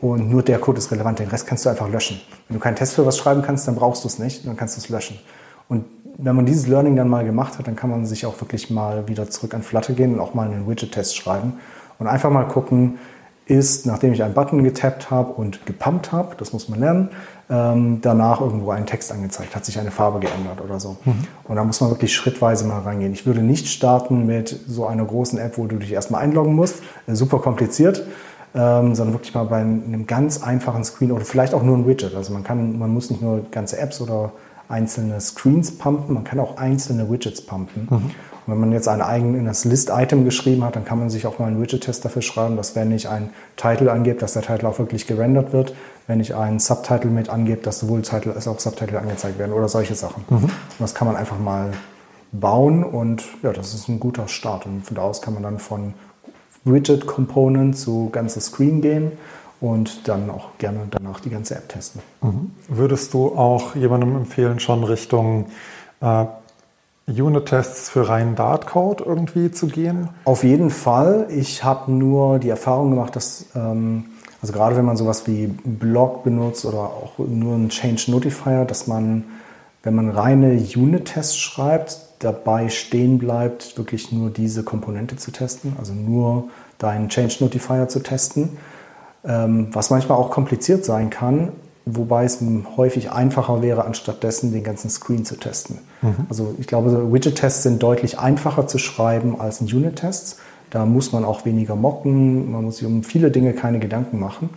Und nur der Code ist relevant, den Rest kannst du einfach löschen. Wenn du keinen Test für was schreiben kannst, dann brauchst du es nicht, dann kannst du es löschen. Und wenn man dieses Learning dann mal gemacht hat, dann kann man sich auch wirklich mal wieder zurück an Flutter gehen und auch mal einen Widget-Test schreiben. Und einfach mal gucken, ist, nachdem ich einen Button getappt habe und gepumpt habe, das muss man lernen, ähm, danach irgendwo ein Text angezeigt, hat sich eine Farbe geändert oder so. Und da muss man wirklich schrittweise mal reingehen. Ich würde nicht starten mit so einer großen App, wo du dich erstmal einloggen musst, äh, super kompliziert, ähm, sondern wirklich mal bei einem ganz einfachen Screen oder vielleicht auch nur ein Widget. Also man kann, man muss nicht nur ganze Apps oder einzelne Screens pumpen, man kann auch einzelne Widgets pumpen. Und wenn man jetzt ein eigenes List-Item geschrieben hat, dann kann man sich auch mal einen Widget-Test dafür schreiben, dass wenn ich ein Title angebe, dass der Title auch wirklich gerendert wird. Wenn ich einen Subtitle mit angebe, dass sowohl Title als auch Subtitle angezeigt werden oder solche Sachen. Und das kann man einfach mal bauen und ja, das ist ein guter Start. Und von da aus kann man dann von Widget-Component zu ganze Screen gehen und dann auch gerne danach die ganze App testen. Würdest du auch jemandem empfehlen, schon Richtung äh, Unit-Tests für reinen Dart-Code irgendwie zu gehen? Auf jeden Fall. Ich habe nur die Erfahrung gemacht, dass, ähm, also gerade wenn man sowas wie Blog benutzt oder auch nur einen Change Notifier, dass man, wenn man reine Unit-Tests schreibt, dabei stehen bleibt, wirklich nur diese Komponente zu testen, also nur deinen Change Notifier zu testen, was manchmal auch kompliziert sein kann, wobei es häufig einfacher wäre, anstatt dessen den ganzen Screen zu testen. Also ich glaube, Widget-Tests sind deutlich einfacher zu schreiben als Unit-Tests. Da muss man auch weniger mocken, man muss sich um viele Dinge keine Gedanken machen.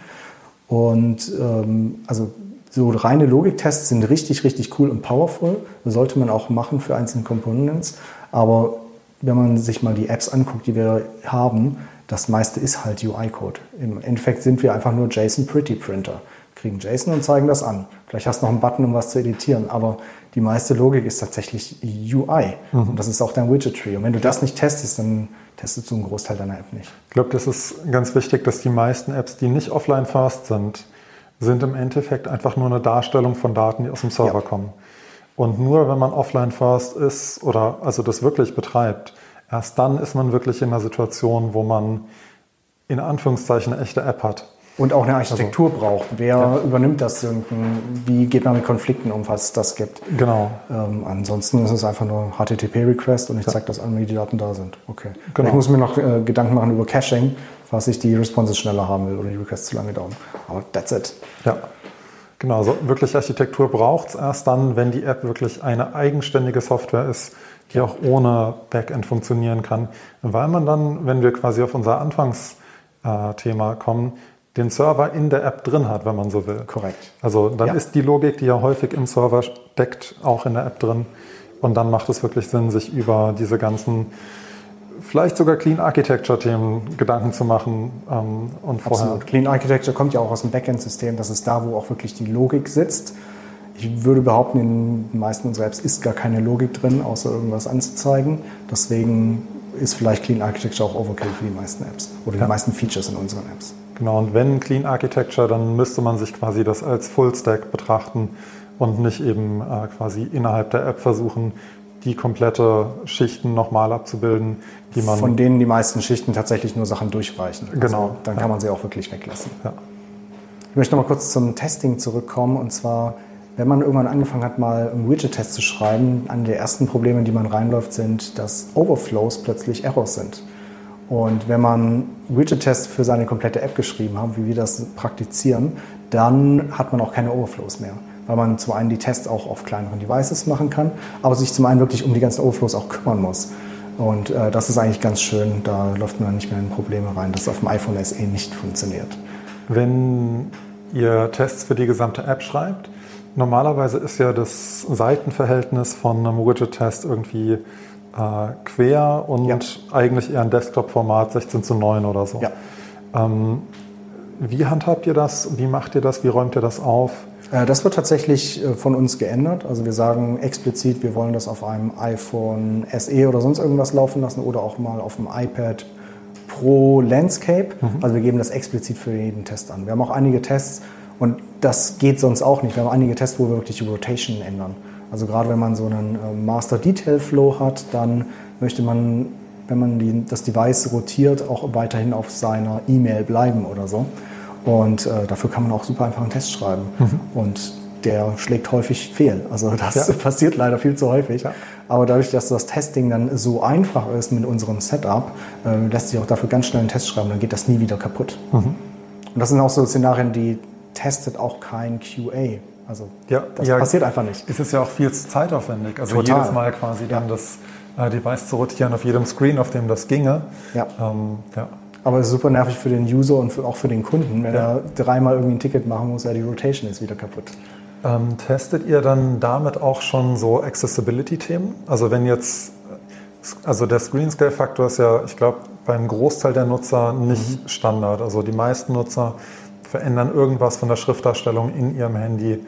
Und ähm, also so reine Logiktests sind richtig, richtig cool und powerful. Das sollte man auch machen für einzelne Components. Aber wenn man sich mal die Apps anguckt, die wir haben, das meiste ist halt UI-Code. Im Endeffekt sind wir einfach nur JSON Pretty Printer. Kriegen JSON und zeigen das an. Vielleicht hast du noch einen Button, um was zu editieren, aber die meiste Logik ist tatsächlich UI. Und das ist auch dein Widget-Tree. Und wenn du das nicht testest, dann testest du einen Großteil deiner App nicht. Ich glaube, das ist ganz wichtig, dass die meisten Apps, die nicht offline-fast sind, sind im Endeffekt einfach nur eine Darstellung von Daten, die aus dem Server Ja. kommen. Und nur wenn man offline-first ist oder also das wirklich betreibt, erst dann ist man wirklich in einer Situation, wo man in Anführungszeichen eine echte App hat. Und auch eine Architektur also, braucht. Wer ja. übernimmt das Synken? Wie geht man mit Konflikten um, falls es das gibt? Genau. Ähm, ansonsten ist es einfach nur HTTP-Request und ich ja. zeige das an, wie die Daten da sind. Okay. Genau. Ich muss mir noch äh, Gedanken machen über Caching, falls ich die Responses schneller haben will oder die Requests zu lange dauern. Aber that's it. Ja. Genau, so wirklich Architektur braucht es erst dann, wenn die App wirklich eine eigenständige Software ist, die auch ohne Backend funktionieren kann. Weil man dann, wenn wir quasi auf unser Anfangsthema kommen, den Server in der App drin hat, wenn man so will. Korrekt. Also dann ja. ist die Logik, die ja häufig im Server steckt, auch in der App drin. Und dann macht es wirklich Sinn, sich über diese ganzen, vielleicht sogar Clean Architecture-Themen Gedanken zu machen. Ähm, und vorher Absolut. Clean Architecture kommt ja auch aus dem Backend-System. Das ist da, wo auch wirklich die Logik sitzt. Ich würde behaupten, in den meisten unserer Apps ist gar keine Logik drin, außer irgendwas anzuzeigen. Deswegen ist vielleicht Clean Architecture auch Overkill für die meisten Apps oder die meisten Features in unseren Apps. Genau, und wenn Clean Architecture, dann müsste man sich quasi das als Full Stack betrachten und nicht eben äh, quasi innerhalb der App versuchen, die komplette Schichten nochmal abzubilden, die man. Von denen die meisten Schichten tatsächlich nur Sachen durchreichen. Also genau. dann kann man sie auch wirklich weglassen. Ja. Ich möchte noch mal kurz zum Testing zurückkommen und zwar wenn man irgendwann angefangen hat, mal einen Widget-Test zu schreiben, eine der ersten Probleme, die man reinläuft, sind, dass Overflows plötzlich Errors sind. Und wenn man Widget-Tests für seine komplette App geschrieben hat, wie wir das praktizieren, dann hat man auch keine Overflows mehr. Weil man zum einen die Tests auch auf kleineren Devices machen kann, aber sich zum einen wirklich um die ganzen Overflows auch kümmern muss. Und äh, das ist eigentlich ganz schön, da läuft man nicht mehr in Probleme rein, dass auf dem iPhone SE nicht funktioniert. Wenn ihr Tests für die gesamte App schreibt, normalerweise ist ja das Seitenverhältnis von einem Widget-Test irgendwie äh, quer und ja. eigentlich eher ein Desktop-Format 16 zu 9 oder so. Ja. Ähm, wie handhabt ihr das? Wie macht ihr das? Wie räumt ihr das auf? Äh, das wird tatsächlich äh, von uns geändert. Also wir sagen explizit, wir wollen das auf einem iPhone SE oder sonst irgendwas laufen lassen oder auch mal auf dem iPad Pro Landscape. Mhm. Also wir geben das explizit für jeden Test an. Wir haben auch einige Tests und das geht sonst auch nicht. Wir haben einige Tests, wo wir wirklich die Rotation ändern. Also gerade wenn man so einen äh, Master Detail Flow hat, dann möchte man, wenn man die, das Device rotiert, auch weiterhin auf seiner E-Mail bleiben oder so. Und äh, dafür kann man auch super einfach einen Test schreiben. Mhm. Und der schlägt häufig fehl. Also <laughs> das ja. passiert leider viel zu häufig. Ja. Aber dadurch, dass das Testing dann so einfach ist mit unserem Setup, äh, lässt sich auch dafür ganz schnell einen Test schreiben, dann geht das nie wieder kaputt. Mhm. Und das sind auch so Szenarien, die testet auch kein QA. Also ja, das ja, passiert einfach nicht. Es ist ja auch viel zeitaufwendig. Also Total. jedes Mal quasi dann das äh, Device zu rotieren auf jedem Screen, auf dem das ginge. Ja. Ähm, ja. Aber es ist super nervig für den User und für, auch für den Kunden, wenn ja. er dreimal irgendwie ein Ticket machen muss, ja, die Rotation ist wieder kaputt. Ähm, testet ihr dann damit auch schon so Accessibility-Themen? Also wenn jetzt, also der Screen-Scale-Faktor ist ja, ich glaube, beim Großteil der Nutzer nicht mhm. Standard. Also die meisten Nutzer verändern irgendwas von der Schriftdarstellung in ihrem Handy.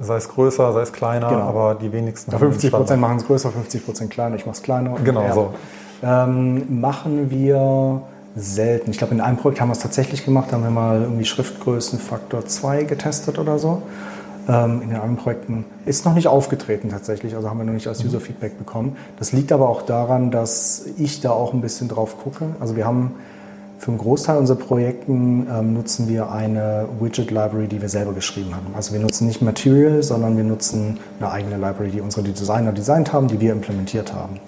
Sei es größer, sei es kleiner, genau. aber die wenigsten. Ja, 50 Prozent machen es größer, 50 Prozent kleiner. Ich mache es kleiner. Genau ja. so. Ähm, machen wir selten. Ich glaube, in einem Projekt haben wir es tatsächlich gemacht. Da haben wir mal irgendwie Schriftgrößenfaktor 2 getestet oder so. Ähm, in den anderen Projekten ist noch nicht aufgetreten tatsächlich, also haben wir noch nicht als mhm. User-Feedback bekommen. Das liegt aber auch daran, dass ich da auch ein bisschen drauf gucke. Also wir haben für einen Großteil unserer Projekten ähm, nutzen wir eine Widget-Library, die wir selber geschrieben haben. Also wir nutzen nicht Material, sondern wir nutzen eine eigene Library, die unsere Designer designt haben, die wir implementiert haben.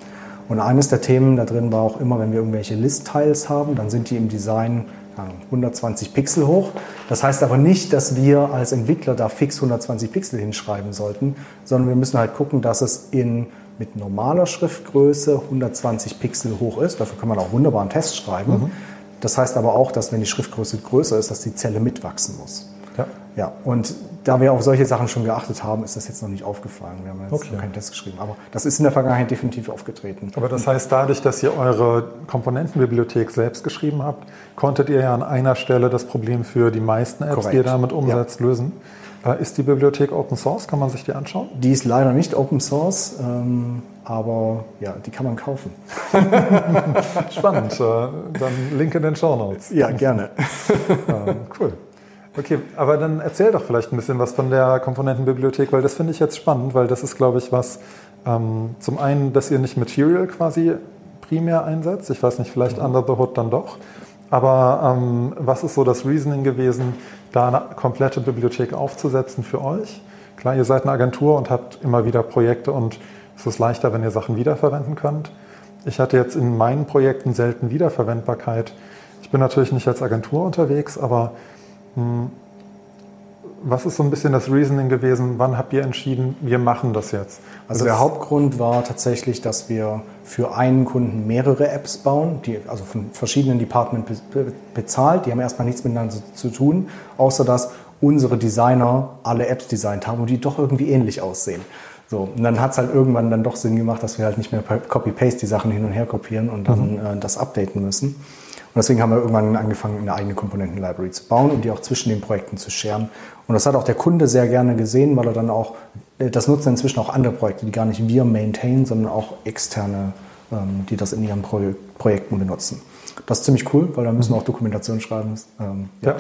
Und eines der Themen da drin war auch immer, wenn wir irgendwelche List-Tiles haben, dann sind die im Design 120 Pixel hoch. Das heißt aber nicht, dass wir als Entwickler da fix 120 Pixel hinschreiben sollten, sondern wir müssen halt gucken, dass es in mit normaler Schriftgröße 120 Pixel hoch ist. Dafür kann man auch wunderbar einen Test schreiben. Mhm. Das heißt aber auch, dass wenn die Schriftgröße größer ist, dass die Zelle mitwachsen muss. Ja. ja. Und da wir auf solche Sachen schon geachtet haben, ist das jetzt noch nicht aufgefallen. Wir haben jetzt okay. noch keinen Test geschrieben. Aber das ist in der Vergangenheit definitiv aufgetreten. Aber das heißt, dadurch, dass ihr eure Komponentenbibliothek selbst geschrieben habt, konntet ihr ja an einer Stelle das Problem für die meisten Apps, Korrekt. die ihr damit umsetzt, ja. lösen. Äh, ist die Bibliothek Open Source? Kann man sich die anschauen? Die ist leider nicht Open Source. Ähm, aber ja, die kann man kaufen. <laughs> Spannend. Äh, dann Link in den Show Notes. Ja, gerne. <laughs> Ähm, cool. Okay, aber dann erzähl doch vielleicht ein bisschen was von der Komponentenbibliothek, weil das finde ich jetzt spannend, weil das ist, glaube ich, was ähm, zum einen, dass ihr nicht Material quasi primär einsetzt. Ich weiß nicht, vielleicht mhm. Under the Hood dann doch. Aber ähm, was ist so das Reasoning gewesen, da eine komplette Bibliothek aufzusetzen für euch? Klar, ihr seid eine Agentur und habt immer wieder Projekte und es ist leichter, wenn ihr Sachen wiederverwenden könnt. Ich hatte jetzt in meinen Projekten selten Wiederverwendbarkeit. Ich bin natürlich nicht als Agentur unterwegs, aber mh, hm, was ist so ein bisschen das Reasoning gewesen? Wann habt ihr entschieden, wir machen das jetzt? Also, also der Hauptgrund war tatsächlich, dass wir für einen Kunden mehrere Apps bauen, die also von verschiedenen Departments bezahlt. Die haben erstmal nichts miteinander zu tun, außer dass unsere Designer alle Apps designt haben und die doch irgendwie ähnlich aussehen. So, und dann hat es halt irgendwann dann doch Sinn gemacht, dass wir halt nicht mehr Copy-Paste die Sachen hin und her kopieren und dann mhm. äh, das updaten müssen. Und deswegen haben wir irgendwann angefangen, eine eigene Komponenten-Library zu bauen und die auch zwischen den Projekten zu scheren. Und das hat auch der Kunde sehr gerne gesehen, weil er dann auch, äh, das nutzen inzwischen auch andere Projekte, die gar nicht wir maintain, sondern auch externe, ähm, die das in ihren Pro Projekten benutzen. Das ist ziemlich cool, weil da müssen wir auch Dokumentation schreiben. Ähm, ja.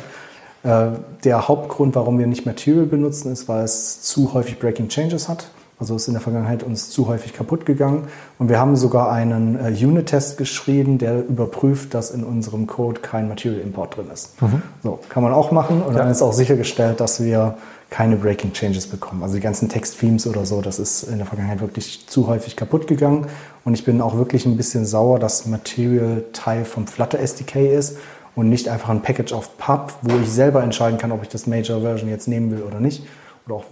ja. Äh, der Hauptgrund, warum wir nicht Material benutzen, ist, weil es zu häufig Breaking Changes hat. Also ist in der Vergangenheit uns zu häufig kaputt gegangen. Und wir haben sogar einen äh, Unit-Test geschrieben, der überprüft, dass in unserem Code kein Material Import drin ist. Mhm. So, kann man auch machen. Und ja. dann ist auch sichergestellt, dass wir keine Breaking Changes bekommen. Also die ganzen Text-Themes oder so, das ist in der Vergangenheit wirklich zu häufig kaputt gegangen. Und ich bin auch wirklich ein bisschen sauer, dass Material Teil vom Flutter SDK ist und nicht einfach ein Package of Pub, wo ich selber entscheiden kann, ob ich das Major Version jetzt nehmen will oder nicht. Oder auch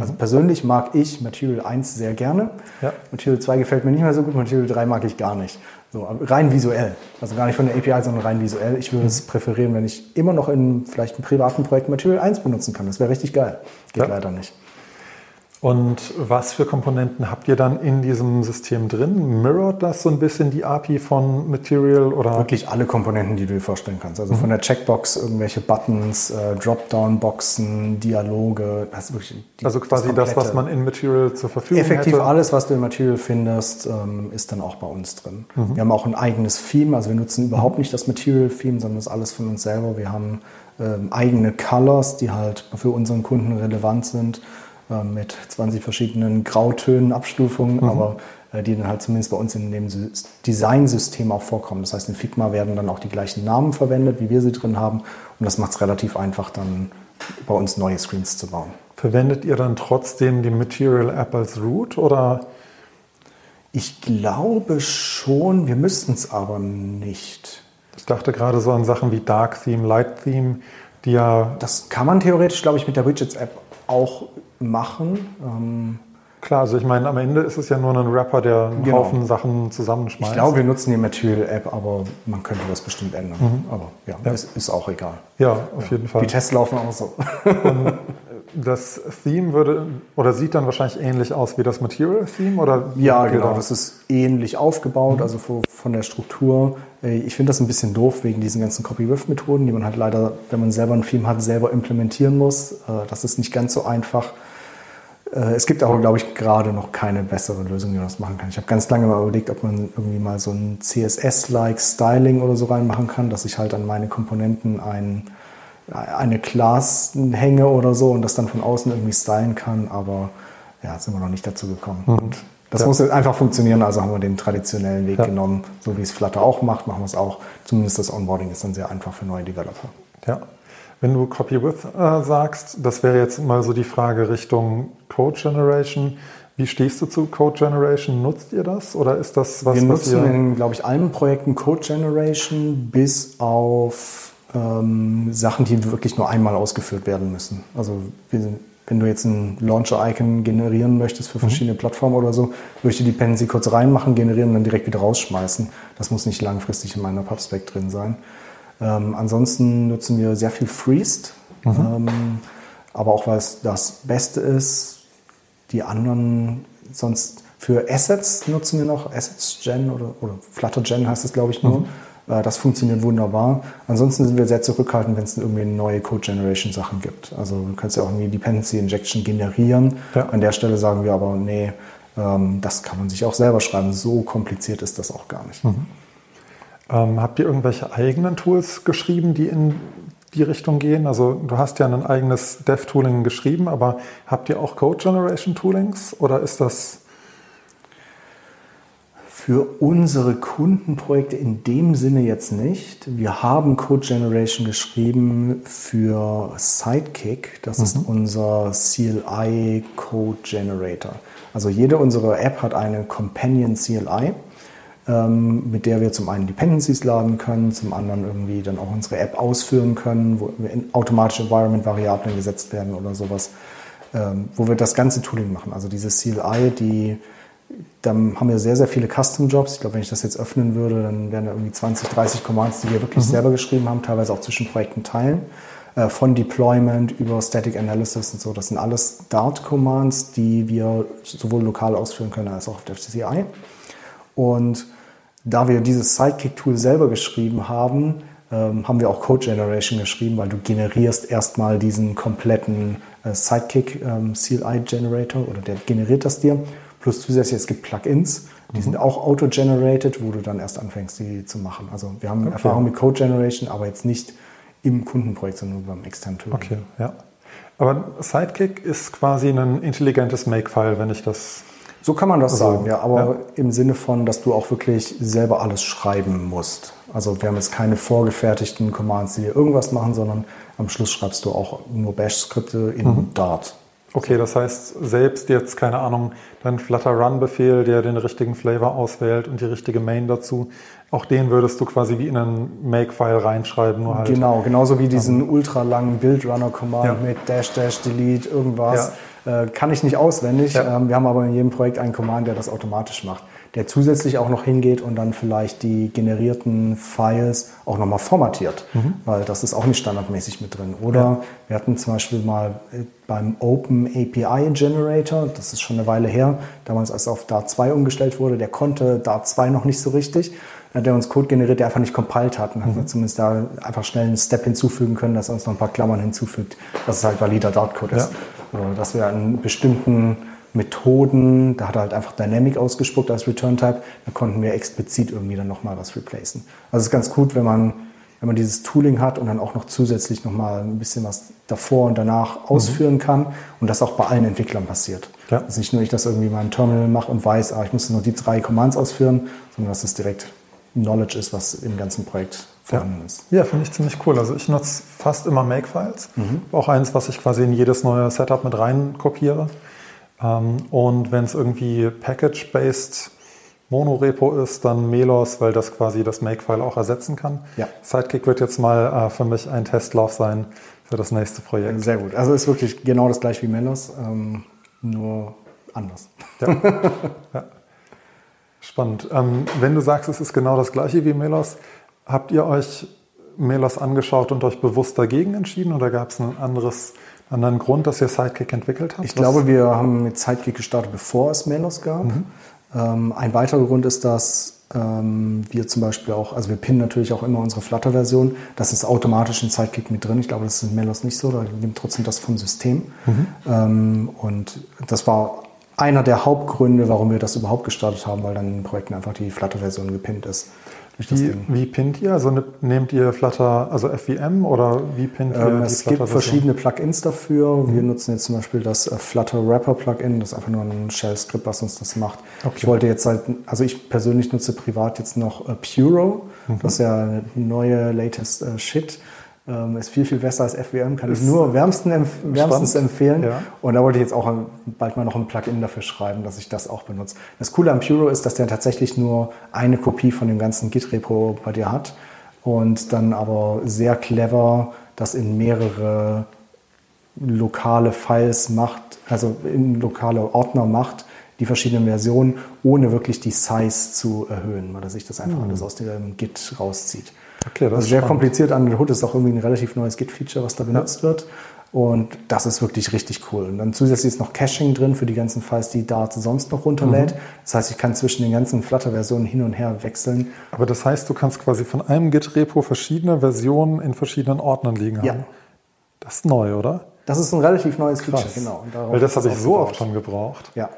also persönlich mag ich Material 1 sehr gerne. Ja. Material 2 gefällt mir nicht mehr so gut, Material 3 mag ich gar nicht. So, rein visuell. Also gar nicht von der API, sondern rein visuell. Ich würde es präferieren, wenn ich immer noch in vielleicht einem privaten Projekt Material 1 benutzen kann. Das wäre richtig geil. Geht ja. leider nicht. Und was für Komponenten habt ihr dann in diesem System drin? Mirrored das so ein bisschen die API von Material oder? Wirklich alle Komponenten, die du dir vorstellen kannst. Also mhm. von der Checkbox irgendwelche Buttons, äh, Dropdown-Boxen, Dialoge. Das die, also quasi das, das, was man in Material zur Verfügung hat. Effektiv hätte. alles, was du in Material findest, ähm, ist dann auch bei uns drin. Mhm. Wir haben auch ein eigenes Theme. Also wir nutzen überhaupt nicht das Material-Theme, sondern das ist alles von uns selber. Wir haben ähm, eigene Colors, die halt für unseren Kunden relevant sind. Äh, mit 20 verschiedenen Grautönen, Abstufungen, mhm. aber äh, die dann halt zumindest bei uns in dem Designsystem auch vorkommen. Das heißt, in Figma werden dann auch die gleichen Namen verwendet, wie wir sie drin haben. Und das macht es relativ einfach, dann bei uns neue Screens zu bauen. Verwendet ihr dann trotzdem die Material App als Root oder? Ich glaube schon, wir müssten es aber nicht. Ich dachte gerade so an Sachen wie Dark Theme, Light Theme, die ja. Das kann man theoretisch, glaube ich, mit der Widgets App auch machen. Ähm, Klar, also ich meine, am Ende ist es ja nur ein Rapper, der einen genau. Haufen Sachen zusammenschmeißt. Ich glaube, wir nutzen die Material-App, aber man könnte das bestimmt ändern. Mhm. Aber ja, ja. Ist, ist, auch egal. Ja, auf ja. jeden Fall. Die Tests laufen auch so. Und <laughs> das Theme würde oder sieht dann wahrscheinlich ähnlich aus wie das Material-Theme? Oder ja, genau. Das ist ähnlich aufgebaut, mhm. also von der Struktur. Äh, ich finde das ein bisschen doof wegen diesen ganzen Copy-With-Methoden, die man halt leider, wenn man selber ein Theme hat, selber implementieren muss. Äh, das ist nicht ganz so einfach. Äh, es gibt aber, glaube ich, gerade noch keine bessere Lösung, wie man das machen kann. Ich habe ganz lange mal überlegt, ob man irgendwie mal so ein CSS-like Styling oder so reinmachen kann, dass ich halt an meine Komponenten ein, eine Class hänge oder so und das dann von außen irgendwie stylen kann. Aber ja, sind wir noch nicht dazu gekommen. Mhm. Und das ja. muss einfach funktionieren, also haben wir den traditionellen Weg ja. genommen, so wie es Flutter auch macht, machen wir es auch. Zumindest das Onboarding ist dann sehr einfach für neue Developer. Ja. Wenn du Copy With äh, sagst, das wäre jetzt mal so die Frage Richtung Code Generation. Wie stehst du zu Code Generation? Nutzt ihr das oder ist das was? Wir nutzen was in, glaube ich, allen Projekten Code Generation bis auf ähm, Sachen, die wirklich nur einmal ausgeführt werden müssen. Also wir, wenn du jetzt ein Launcher-Icon generieren möchtest für mhm. verschiedene mhm. Plattformen oder so, würde ich die Dependency kurz reinmachen, generieren und dann direkt wieder rausschmeißen. Das muss nicht langfristig in meiner PubSpec drin sein. Ähm, ansonsten nutzen wir sehr viel Freest, mhm. ähm, aber auch weil es das Beste ist. Die anderen, sonst für Assets nutzen wir noch Assets Gen oder, oder Flutter Gen heißt es, glaube ich, nur. Mhm. Äh, das funktioniert wunderbar. Ansonsten sind wir sehr zurückhaltend, wenn es irgendwie neue Code Generation Sachen gibt. Also du kannst ja auch irgendwie Dependency Injection generieren. Ja. An der Stelle sagen wir aber, nee, ähm, das kann man sich auch selber schreiben. So kompliziert ist das auch gar nicht. Mhm. Ähm, habt ihr irgendwelche eigenen Tools geschrieben, die in die Richtung gehen? Also du hast ja ein eigenes Dev-Tooling geschrieben, aber habt ihr auch Code Generation Toolings oder ist das Für unsere Kundenprojekte in dem Sinne jetzt nicht. Wir haben Code Generation geschrieben für Sidekick. Das mhm. ist unser CLI Code Generator. Also jede unserer App hat eine Companion CLI, mit der wir zum einen Dependencies laden können, zum anderen irgendwie dann auch unsere App ausführen können, wo automatische Environment-Variablen gesetzt werden oder sowas, ähm, wo wir das ganze Tooling machen. Also diese CLI, die dann haben wir sehr, sehr viele Custom-Jobs. Ich glaube, wenn ich das jetzt öffnen würde, dann wären da irgendwie 20, 30 Commands, die wir wirklich mhm. selber geschrieben haben, teilweise auch zwischen Projekten teilen. Äh, von Deployment über Static Analysis und so. Das sind alles Dart-Commands, die wir sowohl lokal ausführen können als auch auf der FCCI. Und da wir dieses Sidekick-Tool selber geschrieben haben, ähm, haben wir auch Code Generation geschrieben, weil du generierst erstmal diesen kompletten äh, Sidekick ähm, CLI Generator oder der generiert das dir Plus zusätzlich, es gibt Plugins, die mhm. sind auch auto-generated, wo du dann erst anfängst, die zu machen. Also wir haben okay. Erfahrung mit Code Generation, aber jetzt nicht im Kundenprojekt, sondern nur beim externen Tool. Okay, ja. Aber Sidekick ist quasi ein intelligentes Makefile, wenn ich das. So kann man das also, sagen, ja. Aber ja. im Sinne von, dass du auch wirklich selber alles schreiben musst. Also wir haben jetzt keine vorgefertigten Commands, die dir irgendwas machen, sondern am Schluss schreibst du auch nur Bash-Skripte in mhm. Dart. Okay, das heißt, selbst jetzt, keine Ahnung, dein Flutter-Run-Befehl, der den richtigen Flavor auswählt und die richtige Main dazu, auch den würdest du quasi wie in einen Make-File reinschreiben. Nur halt genau, genauso wie diesen ultralangen Build-Runner-Command ja. mit Dash, Dash, Delete, irgendwas. Ja. Äh, kann ich nicht auswendig. Ja. Ähm, wir haben aber in jedem Projekt einen Command, der das automatisch macht der zusätzlich auch noch hingeht und dann vielleicht die generierten Files auch nochmal formatiert, mhm. weil das ist auch nicht standardmäßig mit drin. Oder ja. wir hatten zum Beispiel mal äh, beim Open API Generator, das ist schon eine Weile her, damals als auf Dart 2 umgestellt wurde, der konnte Dart 2 noch nicht so richtig. Dann hat er uns Code generiert, der einfach nicht compiled hat. Und mhm. hat wir zumindest da einfach schnell einen Step hinzufügen können, dass er uns noch ein paar Klammern hinzufügt, dass es halt valider Dart-Code ist. Ja. Oder dass wir einen bestimmten Methoden, da hat er halt einfach Dynamic ausgespuckt als Return Type, da konnten wir explizit irgendwie dann nochmal was replacen. Also es ist ganz gut, wenn man, wenn man dieses Tooling hat und dann auch noch zusätzlich nochmal ein bisschen was davor und danach mhm. ausführen kann und das auch bei allen Entwicklern passiert. Ja. Also nicht nur ich das irgendwie in meinem Terminal mache und weiß, ah, ich muss nur die drei Commands ausführen, sondern dass das direkt Knowledge ist, was im ganzen Projekt vorhanden ja. ist. Ja, finde ich ziemlich cool. Also ich nutze fast immer Makefiles. Mhm. Auch eins, was ich quasi in jedes neue Setup mit rein kopiere. Ähm, und wenn es irgendwie Package-based Monorepo ist, dann Melos, weil das quasi das Makefile auch ersetzen kann. Ja. Sidekick wird jetzt mal äh, für mich ein Testlauf sein für das nächste Projekt. Sehr gut. Also ist wirklich genau das gleiche wie Melos, ähm, nur anders. Ja. <laughs> ja. Spannend. Ähm, wenn du sagst, es ist genau das gleiche wie Melos, habt ihr euch Melos angeschaut und euch bewusst dagegen entschieden oder gab es ein anderes anderen Grund, dass ihr Sidekick entwickelt habt? Ich glaube, wir haben mit Sidekick gestartet, bevor es Melos gab. Mhm. Ähm, ein weiterer Grund ist, dass ähm, wir zum Beispiel auch, also wir pinnen natürlich auch immer unsere Flutter-Version, das ist automatisch in Sidekick mit drin. Ich glaube, das ist in Melos nicht so, da nimmt trotzdem das vom System. Mhm. Ähm, und das war einer der Hauptgründe, warum wir das überhaupt gestartet haben, weil dann in Projekten einfach die Flutter-Version gepinnt ist. Wie, wie pinnt ihr? Also ne, nehmt ihr Flutter, also FVM oder wie pinnt ihr ähm, Es gibt verschiedene Plugins dafür. Mhm. Wir nutzen jetzt zum Beispiel das äh, Flutter Wrapper Plugin. Das ist einfach nur ein Shell-Skript, was uns das macht. Okay. Ich wollte jetzt halt, also ich persönlich nutze privat jetzt noch äh, Puro. Mhm. Das ist ja eine neue latest uh, Shit. Ähm, ist viel, viel besser als FWM, kann ist ich nur wärmsten, wärmstens empfehlen. Ja. Und da wollte ich jetzt auch bald mal noch ein Plugin dafür schreiben, dass ich das auch benutze. Das Coole am Puro ist, dass der tatsächlich nur eine Kopie von dem ganzen Git-Repo bei dir hat und dann aber sehr clever das in mehrere lokale Files macht, also in lokale Ordner macht, die verschiedenen Versionen, ohne wirklich die Size zu erhöhen, weil er sich das einfach mhm. alles aus dem Git rauszieht. Okay, das also ist sehr spannend. kompliziert an der Hood ist auch irgendwie ein relativ neues Git-Feature, was da benutzt ja. wird. Und das ist wirklich richtig cool. Und dann zusätzlich ist noch Caching drin für die ganzen Files, die Dart sonst noch runterlädt. Mhm. Das heißt, ich kann zwischen den ganzen Flutter-Versionen hin und her wechseln. Aber das heißt, du kannst quasi von einem Git-Repo verschiedene Versionen in verschiedenen Ordnern liegen haben. Ja. Das ist neu, oder? Das ist ein relativ neues Krass. Feature, genau. Weil das habe ich so oft schon gebraucht. Ja.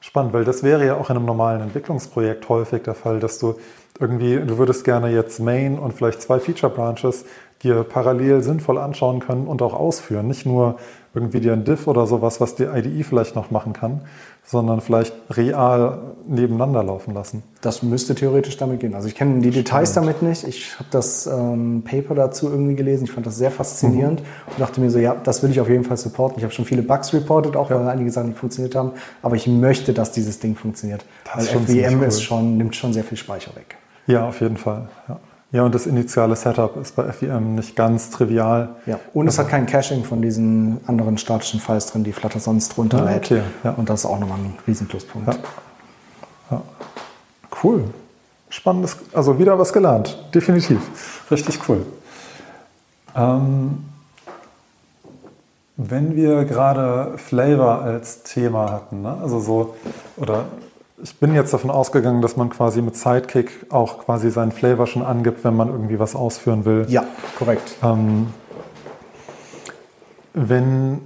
Spannend, weil das wäre ja auch in einem normalen Entwicklungsprojekt häufig der Fall, dass du irgendwie, du würdest gerne jetzt Main und vielleicht zwei Feature Branches dir parallel sinnvoll anschauen können und auch ausführen. Nicht nur irgendwie dir ein Diff oder sowas, was die IDE vielleicht noch machen kann, sondern vielleicht real nebeneinander laufen lassen. Das müsste theoretisch damit gehen. Also ich kenne die Details damit nicht. Ich habe das ähm, Paper dazu irgendwie gelesen. Ich fand das sehr faszinierend mhm. und dachte mir so, ja, das will ich auf jeden Fall supporten. Ich habe schon viele Bugs reported, auch ja. weil einige Sachen nicht funktioniert haben. Aber ich möchte, dass dieses Ding funktioniert. Das weil FVM cool. ist schon, nimmt schon sehr viel Speicher weg. Ja, auf jeden Fall. Ja. Ja, und das initiale Setup ist bei FEM nicht ganz trivial. Ja, und es hat kein Caching von diesen anderen statischen Files drin, die Flutter sonst runterlädt. Ja, okay, ja. Und das ist auch nochmal ein Riesenpluspunkt. Ja. ja. Cool. Spannendes, also wieder was gelernt. Definitiv. Richtig cool. Ähm, wenn wir gerade Flavor als Thema hatten, ne? also so, oder ich bin jetzt davon ausgegangen, dass man quasi mit Sidekick auch quasi seinen Flavor schon angibt, wenn man irgendwie was ausführen will. Ja, korrekt. Ähm, wenn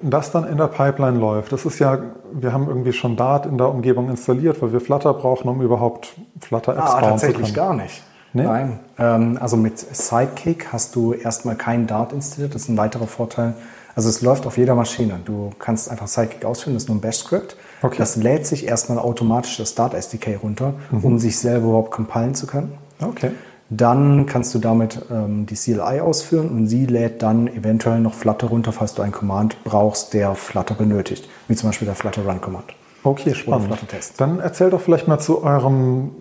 das dann in der Pipeline läuft, das ist ja, wir haben irgendwie schon Dart in der Umgebung installiert, weil wir Flutter brauchen, um überhaupt Flutter-Apps ah, bauen tatsächlich zu können. gar nicht. Nee? Nein. Ähm, also mit Sidekick hast du erstmal keinen Dart installiert. Das ist ein weiterer Vorteil. Also es läuft auf jeder Maschine. Du kannst einfach Sidekick ausführen, das ist nur ein Bash-Script. Okay. Das lädt sich erstmal automatisch das Start SDK runter, mhm. um sich selber überhaupt compilen zu können. Okay. Dann kannst du damit ähm, die CLI ausführen und sie lädt dann eventuell noch Flutter runter, falls du einen Command brauchst, der Flutter benötigt, wie zum Beispiel der Flutter Run Command. Okay, spannend. Dann erzähl doch vielleicht mal zu eurem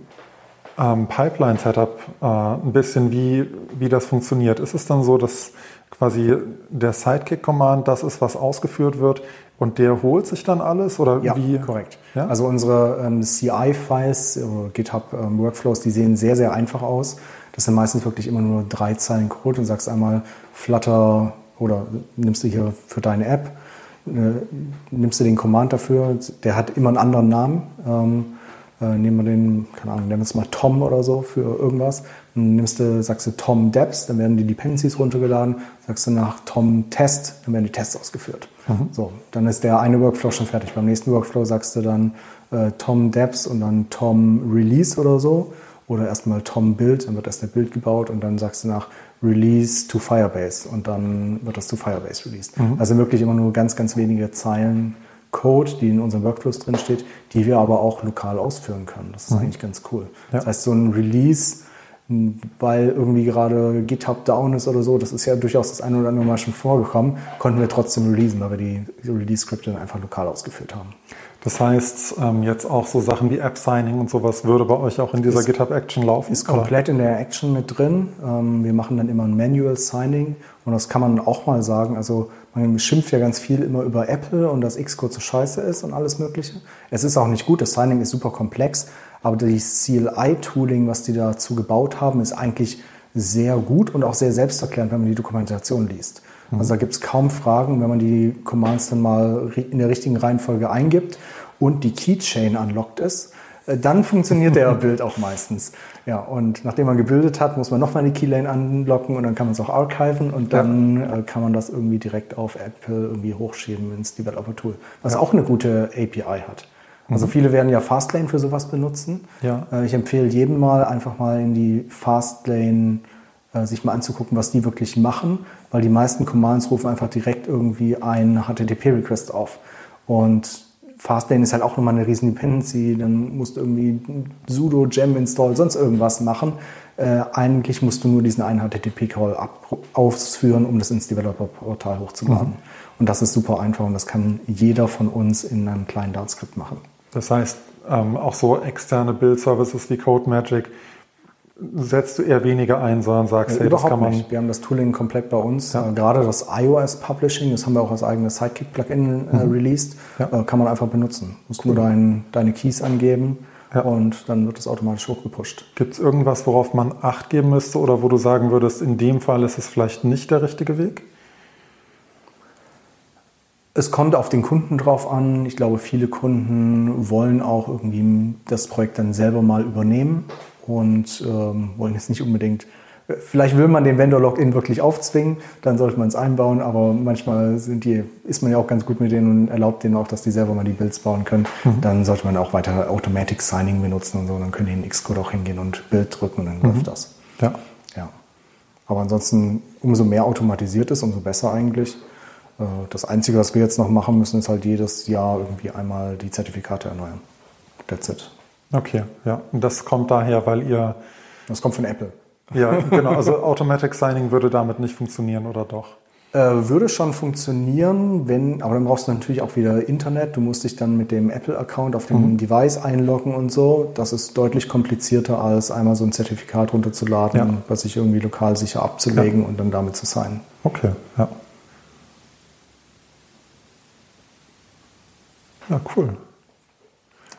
ähm, Pipeline-Setup äh, ein bisschen, wie, wie das funktioniert. Ist es dann so, dass quasi der Sidekick-Command das ist, was ausgeführt wird und der holt sich dann alles? Oder ja, wie? korrekt. Ja? Also unsere ähm, CI-Files, äh, GitHub-Workflows, ähm, die sehen sehr, sehr einfach aus. Das sind meistens wirklich immer nur drei Zeilen Code und sagst einmal Flutter oder nimmst du hier für deine App, äh, nimmst du den Command dafür, der hat immer einen anderen Namen. Ähm, äh, nehmen wir den, keine Ahnung, nennen wir es mal Tom oder so für irgendwas. Dann nimmst du, sagst du Tom Depps, dann werden die Dependencies runtergeladen. Sagst du nach Tom Test, dann werden die Tests ausgeführt. Mhm. So, dann ist der eine Workflow schon fertig. Beim nächsten Workflow sagst du dann äh, Tom Depps und dann Tom Release oder so. Oder erstmal Tom Build, dann wird erst der Bild gebaut und dann sagst du nach Release to Firebase und dann wird das zu Firebase released. Mhm. Also wirklich immer nur ganz, ganz wenige Zeilen Code, die in unserem Workflows drin steht, die wir aber auch lokal ausführen können. Das ist mhm. eigentlich ganz cool. Ja. Das heißt, so ein Release, weil irgendwie gerade GitHub down ist oder so, das ist ja durchaus das eine oder andere Mal schon vorgekommen, konnten wir trotzdem releasen, weil wir die Release-Skripte einfach lokal ausgeführt haben. Das heißt, ähm, jetzt auch so Sachen wie App-Signing und sowas würde bei euch auch in dieser GitHub-Action laufen? Ist komplett in der Action mit drin. Ähm, wir machen dann immer ein Manual Signing und das kann man auch mal sagen. Also man schimpft ja ganz viel immer über Apple und dass Xcode so scheiße ist und alles Mögliche. Es ist auch nicht gut, das Signing ist super komplex, aber das CLI-Tooling, was die dazu gebaut haben, ist eigentlich sehr gut und auch sehr selbsterklärend, wenn man die Dokumentation liest. Mhm. Also da gibt es kaum Fragen, wenn man die Commands dann mal in der richtigen Reihenfolge eingibt und die Keychain unlocked ist, äh, dann funktioniert der <laughs> Bild auch meistens. Ja, und nachdem man gebildet hat, muss man nochmal eine Keylane anlocken und dann kann man es auch archiven und dann ja. Äh, kann man das irgendwie direkt auf Apple irgendwie hochschieben ins Developer-Tool, was ja. auch eine gute API hat. Also mhm. viele werden ja Fastlane für sowas benutzen. Ja. Äh, ich empfehle jedem mal einfach mal in die Fastlane sich mal anzugucken, was die wirklich machen, weil die meisten Commands rufen einfach direkt irgendwie einen HTTP-Request auf. Und Fastlane ist halt auch nochmal eine riesen Dependency, dann musst du irgendwie sudo gem install, sonst irgendwas machen. Äh, eigentlich musst du nur diesen einen HTTP-Call ausführen, um das ins Developer-Portal hochzuladen. Mhm. Und das ist super einfach und das kann jeder von uns in einem kleinen Dart-Skript machen. Das heißt, ähm, auch so externe Build-Services wie CodeMagic setzt du eher weniger ein, sondern sagst, hey, Überhaupt das kann man. Nicht. Wir haben das Tooling komplett bei uns. Ja. Äh, gerade das iOS Publishing, das haben wir auch als eigenes Sidekick-Plugin äh, mhm. released, ja. äh, kann man einfach benutzen. Du musst cool. nur dein, deine Keys angeben ja. und dann wird es automatisch hochgepusht. Gibt es irgendwas, worauf man Acht geben müsste oder wo du sagen würdest, in dem Fall ist es vielleicht nicht der richtige Weg? Es kommt auf den Kunden drauf an. Ich glaube, viele Kunden wollen auch irgendwie das Projekt dann selber mal übernehmen und ähm, wollen jetzt nicht unbedingt. Vielleicht will man den Vendor-Login wirklich aufzwingen, dann sollte man es einbauen, aber manchmal sind die, ist man ja auch ganz gut mit denen und erlaubt denen auch, dass die selber mal die Builds bauen können. Mhm. Dann sollte man auch weiter Automatic Signing benutzen und so. Dann können die in Xcode auch hingehen und Bild drücken und dann mhm. läuft das. Ja. ja. Aber ansonsten, umso mehr automatisiert ist, umso besser eigentlich. Äh, das Einzige, was wir jetzt noch machen müssen, ist halt jedes Jahr irgendwie einmal die Zertifikate erneuern. That's it. Okay, ja. Und das kommt daher, weil ihr. Das kommt von Apple. Ja, genau. Also Automatic Signing würde damit nicht funktionieren, oder doch? Äh, würde schon funktionieren, wenn, aber dann brauchst du natürlich auch wieder Internet. Du musst dich dann mit dem Apple-Account auf dem mhm. Device einloggen und so. Das ist deutlich komplizierter, als einmal so ein Zertifikat runterzuladen, ja. was sich irgendwie lokal sicher abzulegen ja. und dann damit zu sein. Okay, ja. Ja, cool.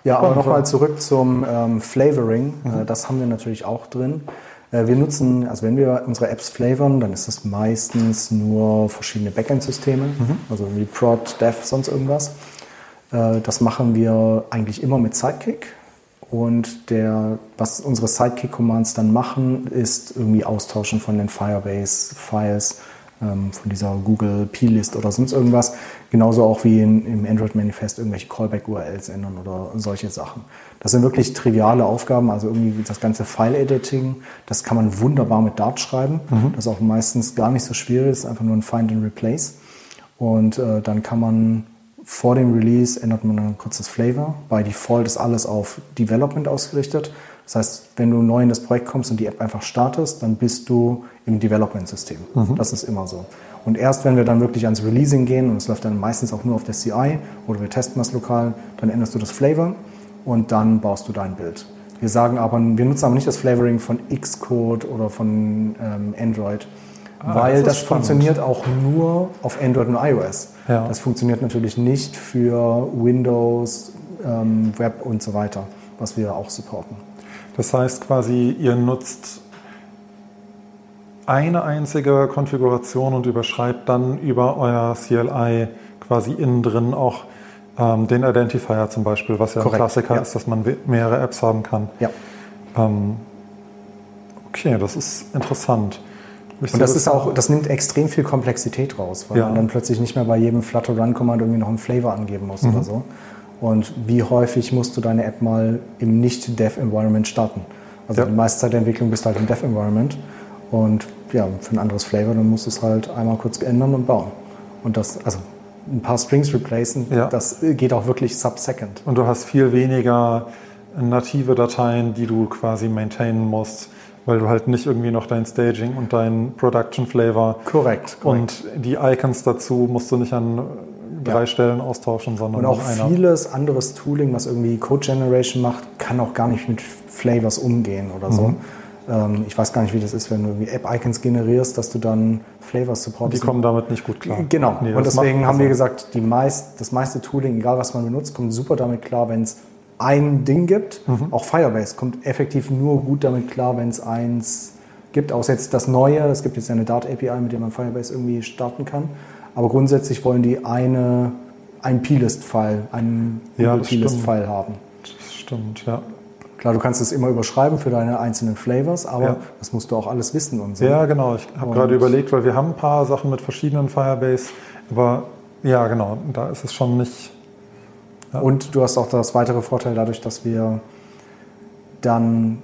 Ja, aber nochmal zurück zum ähm, Flavoring. Mhm. Äh, das haben wir natürlich auch drin. Äh, wir nutzen, also wenn wir unsere Apps flavoren, dann ist das meistens nur verschiedene Backend-Systeme, mhm. also wie Prod, Dev, sonst irgendwas. Äh, das machen wir eigentlich immer mit Sidekick. Und der, was unsere Sidekick-Commands dann machen, ist irgendwie austauschen von den Firebase-Files von dieser Google P-List oder sonst irgendwas. Genauso auch wie in, im Android-Manifest irgendwelche Callback-URLs ändern oder solche Sachen. Das sind wirklich triviale Aufgaben, also irgendwie das ganze File-Editing, das kann man wunderbar mit Dart schreiben. Mhm. Das ist auch meistens gar nicht so schwierig, das ist einfach nur ein Find and Replace. Und äh, dann kann man vor dem Release ändert man ein kurzes Flavor. Bei Default ist alles auf Development ausgerichtet. Das heißt, wenn du neu in das Projekt kommst und die App einfach startest, dann bist du im Development-System. Mhm. Das ist immer so. Und erst wenn wir dann wirklich ans Releasing gehen, und es läuft dann meistens auch nur auf der CI oder wir testen das lokal, dann änderst du das Flavor und dann baust du dein Bild. Wir sagen aber, wir nutzen aber nicht das Flavoring von Xcode oder von ähm, Android, ah, weil das, das funktioniert auch nur auf Android und iOS. Ja. Das funktioniert natürlich nicht für Windows, ähm, Web und so weiter, was wir auch supporten. Das heißt quasi, ihr nutzt eine einzige Konfiguration und überschreibt dann über euer CLI quasi innen drin auch ähm, den Identifier zum Beispiel, was ja Korrekt, ein Klassiker ja. ist, dass man mehrere Apps haben kann. Ja. Ähm, okay, das ist interessant. Ich und das ist auch, das nimmt extrem viel Komplexität raus, weil ja. man dann plötzlich nicht mehr bei jedem Flutter Run Command irgendwie noch einen Flavor angeben muss mhm. oder so. Und wie häufig musst du deine App mal im Nicht-Dev-Environment starten? Also ja. die meiste Zeit der Entwicklung bist du halt im Dev-Environment. Und ja, für ein anderes Flavor, dann musst du es halt einmal kurz ändern und bauen. Und das, also ein paar Strings replacen, ja. das geht auch wirklich sub-second. Und du hast viel weniger native Dateien, die du quasi maintainen musst, weil du halt nicht irgendwie noch dein Staging und dein Production Flavor korrekt, korrekt. und die Icons dazu musst du nicht an drei ja. Stellen austauschen, sondern und auch vieles anderes Tooling, was irgendwie Code Generation macht, kann auch gar nicht mit Flavors umgehen oder so. Mhm. Ähm, ich weiß gar nicht, wie das ist, wenn du irgendwie App-Icons generierst, dass du dann Flavors supportest. Die kommen damit nicht gut klar. Genau. Nee, und deswegen haben wir gesagt, die meist, das meiste Tooling, egal was man benutzt, kommt super damit klar, wenn es ein Ding gibt. Mhm. Auch Firebase kommt effektiv nur gut damit klar, wenn es eins gibt. Außer jetzt das Neue. Es gibt jetzt eine Dart API, mit der man Firebase irgendwie starten kann. Aber grundsätzlich wollen die eine, ein P-List-File, einen ja, P-List-File haben. Das stimmt, ja. Klar, du kannst es immer überschreiben für deine einzelnen Flavors, aber ja. das musst du auch alles wissen und so. Ja, genau. Ich habe gerade überlegt, weil wir haben ein paar Sachen mit verschiedenen Firebase, aber ja, genau, da ist es schon nicht. Ja. Und du hast auch das weitere Vorteil dadurch, dass wir dann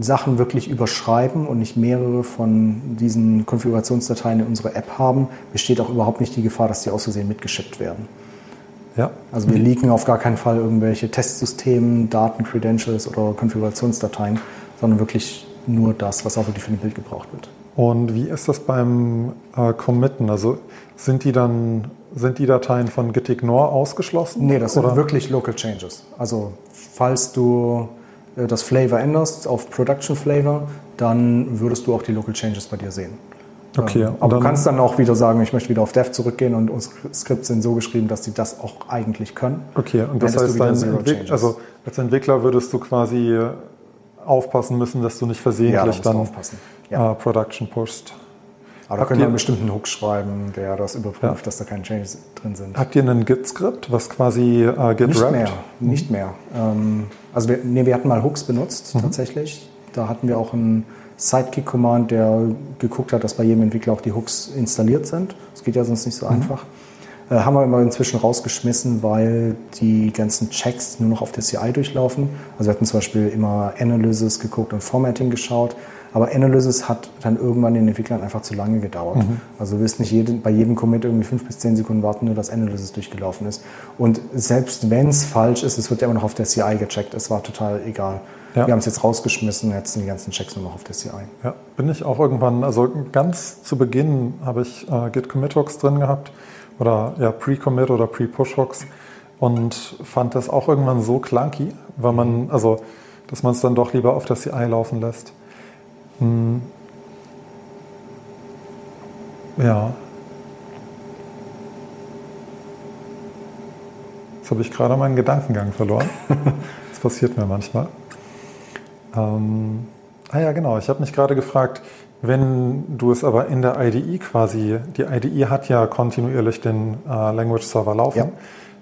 Sachen wirklich überschreiben und nicht mehrere von diesen Konfigurationsdateien in unserer App haben, besteht auch überhaupt nicht die Gefahr, dass die aus Versehen mitgeschippt werden. Ja. Also wir leaken auf gar keinen Fall irgendwelche Testsysteme, Daten, Credentials oder Konfigurationsdateien, sondern wirklich nur das, was auch wirklich für ein Bild gebraucht wird. Und wie ist das beim äh, Committen? Also sind die dann sind die Dateien von gitignore ausgeschlossen? Nee, das oder? sind wirklich Local Changes. Also falls du das Flavor änderst auf Production Flavor, dann würdest du auch die Local Changes bei dir sehen. Okay. Ähm, aber du kannst dann auch wieder sagen, ich möchte wieder auf Dev zurückgehen und unsere Skripts sind so geschrieben, dass sie das auch eigentlich können. Okay, und das heißt, also als Entwickler würdest du quasi aufpassen müssen, dass du nicht versehentlich ja, dann ja. uh, Production pushst. Aber da können wir einen bestimmten Hook schreiben, der das überprüft, ja. dass da keine Changes drin sind. Habt ihr einen Git-Skript, was quasi uh, Git Nicht mehr, mhm. nicht mehr. Ähm, also wir, nee, wir hatten mal Hooks benutzt, mhm. tatsächlich. Da hatten wir auch einen Sidekick-Command, der geguckt hat, dass bei jedem Entwickler auch die Hooks installiert sind. Das geht ja sonst nicht so mhm. einfach. Äh, haben wir immer inzwischen rausgeschmissen, weil die ganzen Checks nur noch auf der CI durchlaufen. Also wir hatten zum Beispiel immer Analysis geguckt und Formatting geschaut. Aber Analysis hat dann irgendwann den Entwicklern einfach zu lange gedauert. Mhm. Also du wirst nicht jeden, bei jedem Commit irgendwie fünf bis zehn Sekunden warten, nur dass Analysis durchgelaufen ist. Und selbst wenn es falsch ist, es wird ja immer noch auf der CI gecheckt. Es war total egal. Ja. Wir haben es jetzt rausgeschmissen, jetzt sind die ganzen Checks nur noch auf der CI. Ja, bin ich auch irgendwann, also ganz zu Beginn habe ich äh, Git Commit Hooks drin gehabt oder ja Pre-Commit oder Pre-Push Hooks und fand das auch irgendwann so clunky, weil man, also, dass man es dann doch lieber auf der CI laufen lässt. Hm. Ja. Jetzt habe ich gerade meinen Gedankengang verloren. <laughs> das passiert mir manchmal. Ähm, ah ja, genau. Ich habe mich gerade gefragt, wenn du es aber in der IDE quasi, die IDE hat ja kontinuierlich den äh, Language Server laufen. Ja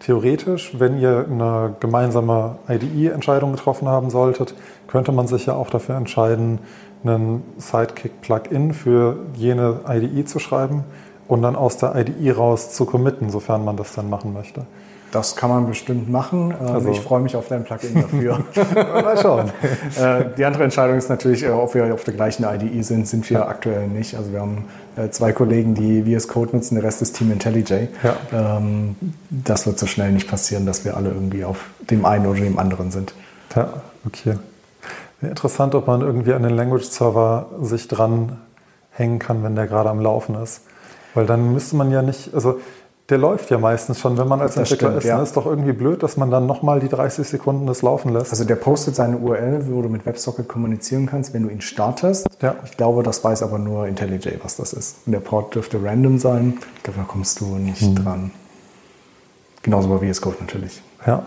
theoretisch, wenn ihr eine gemeinsame IDE-Entscheidung getroffen haben solltet, könnte man sich ja auch dafür entscheiden, einen Sidekick-Plugin für jene IDE zu schreiben und dann aus der IDE raus zu committen, sofern man das dann machen möchte. Das kann man bestimmt machen. Ähm, also, ich freue mich auf dein Plugin dafür. <laughs> Mal schauen. Äh, die andere Entscheidung ist natürlich, äh, ob wir auf der gleichen IDE sind. Sind wir aktuell nicht. Also wir haben äh, zwei Kollegen, die VS Code nutzen, der Rest ist Team IntelliJ. Ja. Ähm, das wird so schnell nicht passieren, dass wir alle irgendwie auf dem einen oder dem anderen sind. Ja, okay. Interessant, ob man irgendwie an den Language Server sich dran hängen kann, wenn der gerade am Laufen ist. Weil dann müsste man ja nicht, also der läuft ja meistens schon, wenn man als das Entwickler stimmt, ist. Ja. Ist doch irgendwie blöd, dass man dann nochmal die 30 Sekunden das laufen lässt. Also der postet seine URL, wo du mit WebSocket kommunizieren kannst, wenn du ihn startest. Ja. Ich glaube, das weiß aber nur IntelliJ, was das ist. Und der Port dürfte random sein. Ich glaube, da kommst du nicht hm. dran. Genauso bei VS Code natürlich. Ja.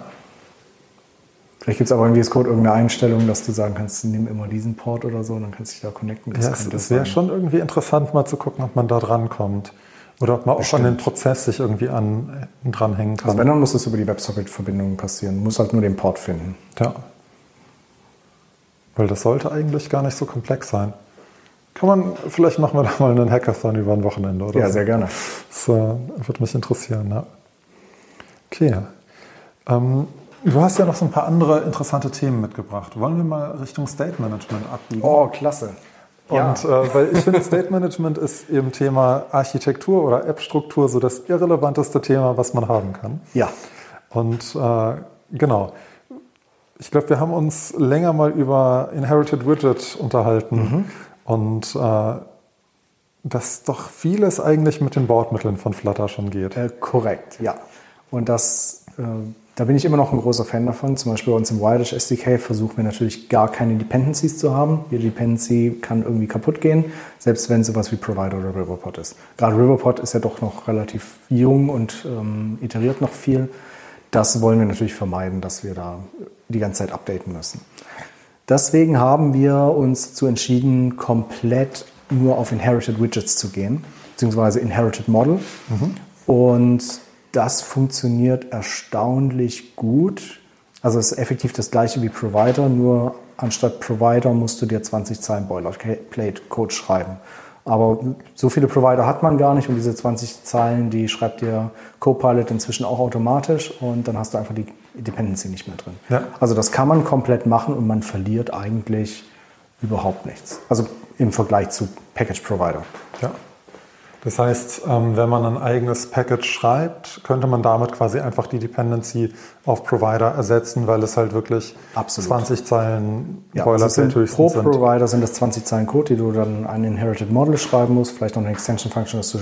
Vielleicht gibt es aber in VS Code irgendeine Einstellung, dass du sagen kannst, nimm immer diesen Port oder so, und dann kannst du dich da connecten. Das ja, es wäre schon irgendwie interessant, mal zu gucken, ob man da dran kommt. Oder ob man Bestimmt. auch an den Prozess sich irgendwie an, dranhängen kann. Also wenn, dann muss es über die WebSocket-Verbindung passieren. Muss halt nur den Port finden. Ja. Weil das sollte eigentlich gar nicht so komplex sein. Kann man, vielleicht machen wir da mal einen Hackathon über ein Wochenende, oder? Ja, sehr gerne. Das äh, würde mich interessieren, ja. Okay. Ähm, du hast ja noch so ein paar andere interessante Themen mitgebracht. Wollen wir mal Richtung State Management abbiegen? Oh, klasse. Und ja. äh, weil ich finde, State Management ist im Thema Architektur oder App-Struktur so das irrelevanteste Thema, was man haben kann. Ja. Und äh, genau. Ich glaube, wir haben uns länger mal über Inherited Widget unterhalten mhm. und äh, dass doch vieles eigentlich mit den Bordmitteln von Flutter schon geht. Äh, korrekt, ja. Und das äh, da bin ich immer noch ein großer Fan davon. Zum Beispiel bei uns im Wildish SDK versuchen wir natürlich gar keine Dependencies zu haben. Jede Dependency kann irgendwie kaputt gehen, selbst wenn sowas wie Provider oder Riverpod ist. Gerade Riverpod ist ja doch noch relativ jung und ähm, iteriert noch viel. Das wollen wir natürlich vermeiden, dass wir da die ganze Zeit updaten müssen. Deswegen haben wir uns dazu entschieden, komplett nur auf Inherited Widgets zu gehen, beziehungsweise Inherited Model. Mhm. Und das funktioniert erstaunlich gut. Also es ist effektiv das gleiche wie Provider, nur anstatt Provider musst du dir 20 Zeilen Boilerplate-Code schreiben. Aber so viele Provider hat man gar nicht und diese 20 Zeilen, die schreibt dir Copilot inzwischen auch automatisch und dann hast du einfach die Dependency nicht mehr drin. Ja. Also das kann man komplett machen und man verliert eigentlich überhaupt nichts. Also im Vergleich zu Package Provider. Das heißt, ähm, wenn man ein eigenes Package schreibt, könnte man damit quasi einfach die Dependency auf Provider ersetzen, weil es halt wirklich Absolut. 20 Zeilen ja, höchstens pro sind. Pro Provider sind das 20 Zeilen Code, die du dann ein Inherited Model schreiben musst, vielleicht noch eine Extension Function, dass du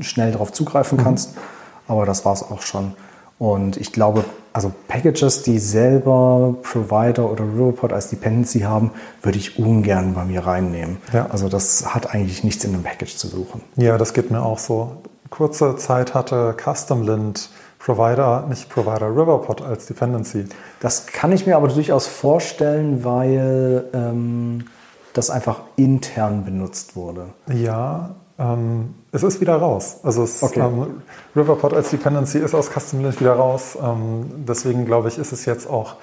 schnell darauf zugreifen mhm. kannst. Mhm. Aber das war es auch schon. Und ich glaube, also Packages, die selber Provider oder Riverpod als Dependency haben, würde ich ungern bei mir reinnehmen. Ja. Also das hat eigentlich nichts in einem Package zu suchen. Ja, das geht mir auch so. Kurze Zeit hatte CustomLint Provider, nicht Provider, Riverpod als Dependency. Das kann ich mir aber durchaus vorstellen, weil ähm, das einfach intern benutzt wurde. Ja, ähm, es ist wieder raus. Also es, okay. ähm, Riverpod als Dependency ist aus Custom Lint wieder raus. Ähm, deswegen glaube ich, ist es jetzt auch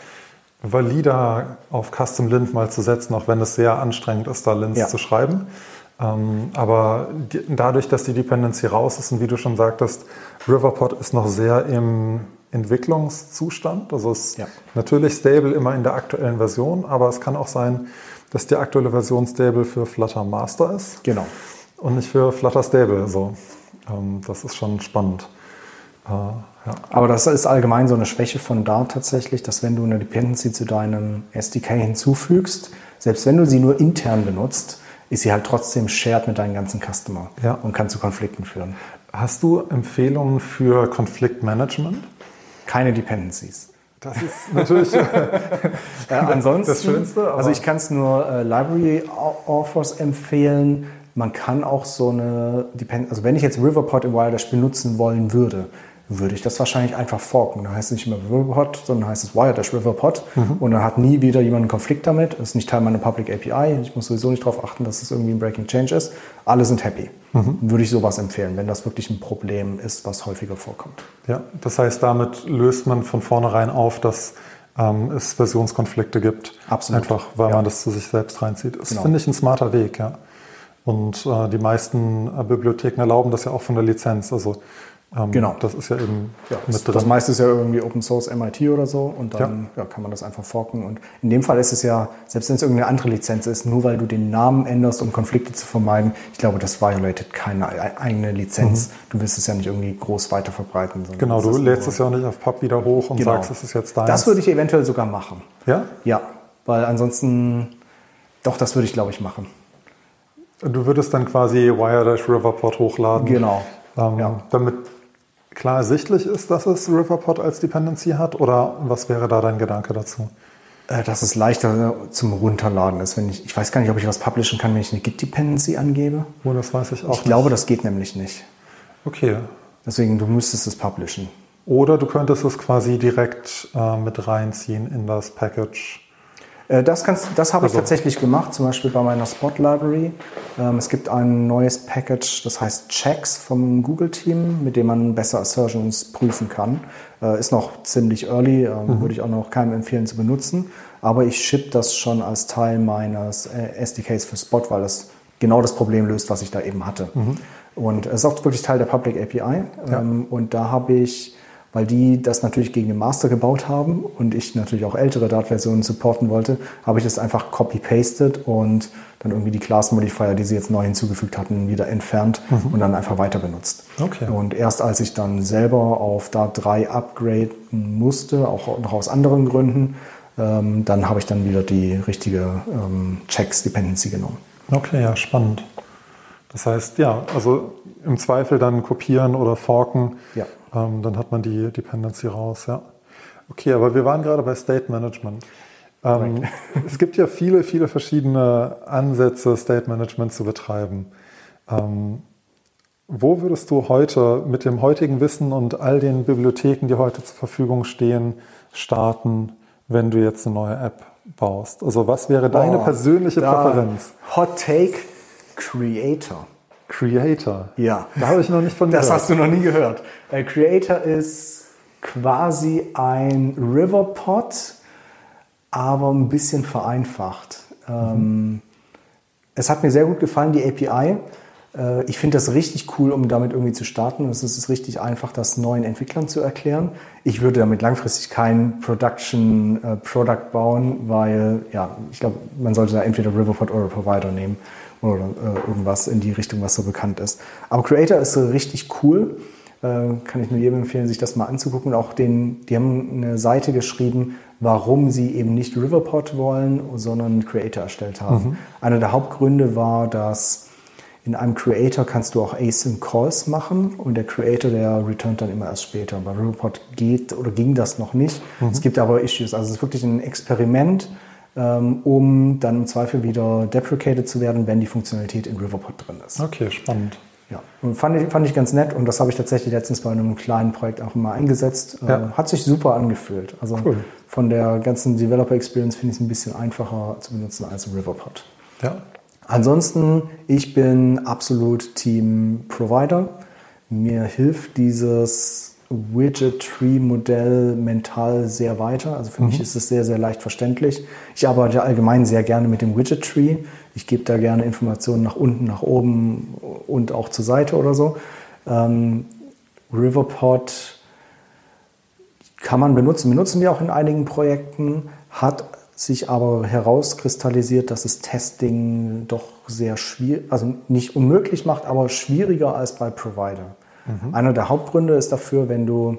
valider auf Custom Lint mal zu setzen, auch wenn es sehr anstrengend ist, da Lints ja. zu schreiben. Ähm, aber die, dadurch, dass die Dependency raus ist und wie du schon sagtest, Riverpod ist noch sehr im Entwicklungszustand. Also es ist ja. natürlich stable immer in der aktuellen Version, aber es kann auch sein, dass die aktuelle Version Stable für Flutter Master ist. Genau. Und nicht für Flutter Stable. So. Ähm, das ist schon spannend. Äh, ja. Aber das ist allgemein so eine Schwäche von Dart tatsächlich, dass wenn du eine Dependency zu deinem SDK hinzufügst, selbst wenn du sie nur intern benutzt, ist sie halt trotzdem shared mit deinem ganzen Customer ja. und kann zu Konflikten führen. Hast du Empfehlungen für Konfliktmanagement? Keine Dependencies. Das ist natürlich äh, <laughs> ansonsten das Schönste. also ich kann es nur äh, Library Authors empfehlen. Man kann auch so eine also wenn ich jetzt Riverpod im Wiredash benutzen wollen würde, würde ich das wahrscheinlich einfach forken. Da heißt es nicht mehr Riverpod, sondern heißt es Wiredash Riverpod. Mhm. Und dann hat nie wieder jemand einen Konflikt damit. Das ist nicht Teil meiner Public API. Ich muss sowieso nicht darauf achten, dass es irgendwie ein Breaking Change ist. Alle sind happy. Mhm. Würde ich sowas empfehlen, wenn das wirklich ein Problem ist, was häufiger vorkommt. Ja, das heißt, damit löst man von vornherein auf, dass ähm, es Versionskonflikte gibt. Absolut. Einfach, weil ja. man das zu sich selbst reinzieht. Das genau. finde ich ein smarter Weg, ja. Und äh, die meisten äh, Bibliotheken erlauben das ja auch von der Lizenz. Also ähm, genau. Das ist ja eben ja, mit drin. Das meiste ist ja irgendwie Open Source MIT oder so und dann ja. Ja, kann man das einfach forken. Und in dem Fall ist es ja, selbst wenn es irgendeine andere Lizenz ist, nur weil du den Namen änderst, um Konflikte zu vermeiden, ich glaube, das violated keine eigene Lizenz. Mhm. Du willst es ja nicht irgendwie groß weiter verbreiten. Genau, du lädst es ja auch nicht auf Pub wieder hoch und genau. sagst, es ist jetzt dein. Das würde ich eventuell sogar machen. Ja? Ja, weil ansonsten, doch, das würde ich glaube ich machen. Du würdest dann quasi Wiredash Riverport hochladen. Genau. Ähm, ja. Damit klar ersichtlich ist, dass es Riverpod als Dependency hat? Oder was wäre da dein Gedanke dazu? Äh, dass es leichter zum Runterladen ist. Wenn ich, ich weiß gar nicht, ob ich was publishen kann, wenn ich eine Git-Dependency angebe. Oh, das weiß ich auch. Ich nicht. glaube, das geht nämlich nicht. Okay. Deswegen, du müsstest es publishen. Oder du könntest es quasi direkt äh, mit reinziehen in das Package äh, das, das habe ich also. tatsächlich gemacht, zum Beispiel bei meiner Spot Library. Ähm, es gibt ein neues Package, das heißt Checks vom Google-Team, mit dem man besser Assertions prüfen kann. Äh, ist noch ziemlich early, ähm, mhm. würde ich auch noch keinem empfehlen zu benutzen. Aber ich ship das schon als Teil meines äh, SDKs für Spot, weil es genau das Problem löst, was ich da eben hatte. Mhm. Und es ist auch wirklich Teil der Public API. Ja. Ähm, und da habe ich weil die das natürlich gegen den Master gebaut haben und ich natürlich auch ältere Dart-Versionen supporten wollte, habe ich das einfach copy-pasted und dann irgendwie die Class-Modifier, die sie jetzt neu hinzugefügt hatten, wieder entfernt mhm. und dann einfach weiter benutzt. Okay. Und erst als ich dann selber auf Dart 3 upgraden musste, auch noch aus anderen Gründen, ähm, dann habe ich dann wieder die richtige ähm, Checks-Dependency genommen. Okay, ja, spannend. Das heißt, ja, also im Zweifel dann kopieren oder forken. Ja. Ähm, dann hat man die Dependency raus, ja. Okay, aber wir waren gerade bei State Management. Ähm, <laughs> es gibt ja viele, viele verschiedene Ansätze, State Management zu betreiben. Ähm, wo würdest du heute mit dem heutigen Wissen und all den Bibliotheken, die heute zur Verfügung stehen, starten, wenn du jetzt eine neue App baust? Also was wäre deine oh, persönliche Präferenz? Hot Take Creator. Creator. Ja. Da habe ich noch nicht von Das gehört. hast du noch nie gehört. Äh, Creator ist quasi ein Riverpod, aber ein bisschen vereinfacht. Mhm. es hat mir sehr gut gefallen, die API. Äh, ich finde das richtig cool, um damit irgendwie zu starten. Es ist richtig einfach, das neuen Entwicklern zu erklären. Ich würde damit langfristig kein Production äh, Product bauen, weil ja, ich glaube, man sollte da entweder Riverpod oder Provider nehmen oder äh, irgendwas in die Richtung, was so bekannt ist. Aber Creator ist richtig cool. Äh, kann ich nur jedem empfehlen, sich das mal anzugucken. Auch den, die haben eine Seite geschrieben, warum sie eben nicht Riverpod wollen, sondern Creator erstellt haben. Mhm. Einer der Hauptgründe war, dass in einem Creator kannst du auch Async Calls machen und der Creator, der returnt dann immer erst später. Bei Riverpod geht oder ging das noch nicht. Mhm. Es gibt aber Issues. Also es ist wirklich ein Experiment um dann im Zweifel wieder deprecated zu werden, wenn die Funktionalität in Riverpod drin ist. Okay, spannend. Ja, und fand ich, fand ich ganz nett und das habe ich tatsächlich letztens bei einem kleinen Projekt auch mal eingesetzt. Äh, ja. Hat sich super angefühlt. Also cool. von der ganzen Developer Experience finde ich es ein bisschen einfacher zu benutzen als Riverpod. Ja. Ansonsten, ich bin absolut Team Provider. Mir hilft dieses Widget-Tree-Modell mental sehr weiter. Also für mhm. mich ist es sehr, sehr leicht verständlich. Ich arbeite allgemein sehr gerne mit dem Widget-Tree. Ich gebe da gerne Informationen nach unten, nach oben und auch zur Seite oder so. Ähm, Riverpod kann man benutzen, benutzen wir auch in einigen Projekten, hat sich aber herauskristallisiert, dass es Testing doch sehr schwierig, also nicht unmöglich macht, aber schwieriger als bei Provider. Mhm. Einer der Hauptgründe ist dafür, wenn du,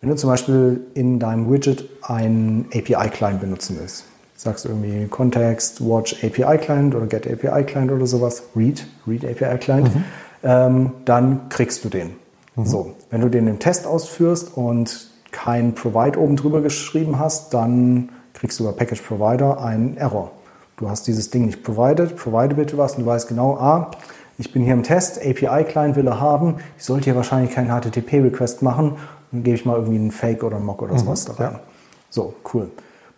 wenn du zum Beispiel in deinem Widget einen API-Client benutzen willst. Sagst du irgendwie Context, Watch API Client oder Get API Client oder sowas, Read, Read API Client, mhm. ähm, dann kriegst du den. Mhm. So, wenn du den im Test ausführst und kein Provide oben drüber geschrieben hast, dann kriegst du über Package Provider einen Error. Du hast dieses Ding nicht provided, provide bitte was und du weißt genau, ah, ich bin hier im Test, API-Client will er haben, ich sollte hier wahrscheinlich keinen HTTP-Request machen, dann gebe ich mal irgendwie einen Fake oder einen Mock oder sowas mhm, da rein. Ja. So, cool.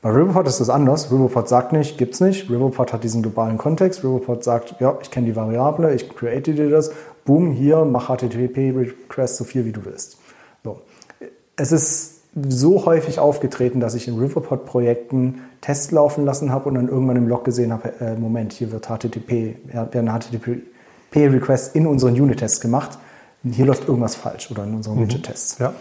Bei Riverpod ist das anders. Riverpod sagt nicht, gibt's nicht. Riverpod hat diesen globalen Kontext. Riverpod sagt, ja, ich kenne die Variable, ich create dir das. Boom, hier, mach HTTP-Request so viel wie du willst. So. Es ist so häufig aufgetreten, dass ich in Riverpod-Projekten Tests laufen lassen habe und dann irgendwann im Log gesehen habe, äh, Moment, hier wird HTTP, werden HTTP-Requests in unseren Unit-Tests gemacht. Hier läuft irgendwas falsch oder in unseren mhm. Widget-Tests. Ja.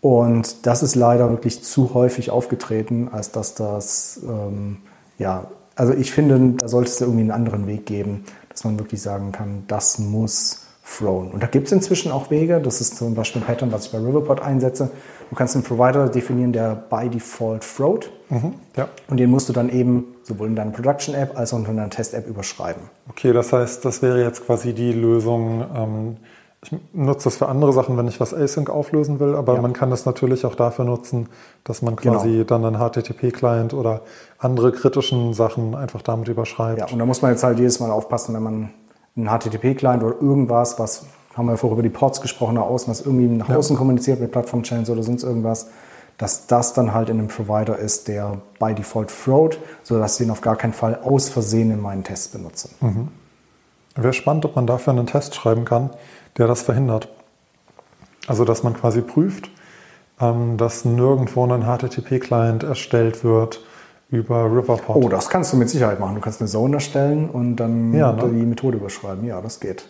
Und das ist leider wirklich zu häufig aufgetreten, als dass das, ähm, ja, also ich finde, da sollte es irgendwie einen anderen Weg geben, dass man wirklich sagen kann, das muss thrown. Und da gibt es inzwischen auch Wege, das ist zum Beispiel ein Pattern, was ich bei Riverpod einsetze. Du kannst einen Provider definieren, der by default throwt. Mhm, ja. Und den musst du dann eben sowohl in deiner Production-App als auch in deiner Test-App überschreiben. Okay, das heißt, das wäre jetzt quasi die Lösung. Ähm, ich nutze das für andere Sachen, wenn ich was Async auflösen will, aber ja. man kann das natürlich auch dafür nutzen, dass man quasi genau. dann einen HTTP-Client oder andere kritischen Sachen einfach damit überschreibt. Ja, und da muss man jetzt halt jedes Mal aufpassen, wenn man einen HTTP-Client oder irgendwas, was haben wir vorher über die Ports gesprochen, nach außen, was irgendwie nach außen ja. kommuniziert mit Plattform-Channels oder sonst irgendwas, dass das dann halt in einem Provider ist, der by default throwt, sodass ich ihn auf gar keinen Fall aus Versehen in meinen Tests benutze. Mhm. Wäre spannend, ob man dafür einen Test schreiben kann, der das verhindert. Also, dass man quasi prüft, ähm, dass nirgendwo ein HTTP-Client erstellt wird, über Riverpod. Oh, das kannst du mit Sicherheit machen. Du kannst eine Zone erstellen und dann ja, ne? die Methode überschreiben. Ja, das geht.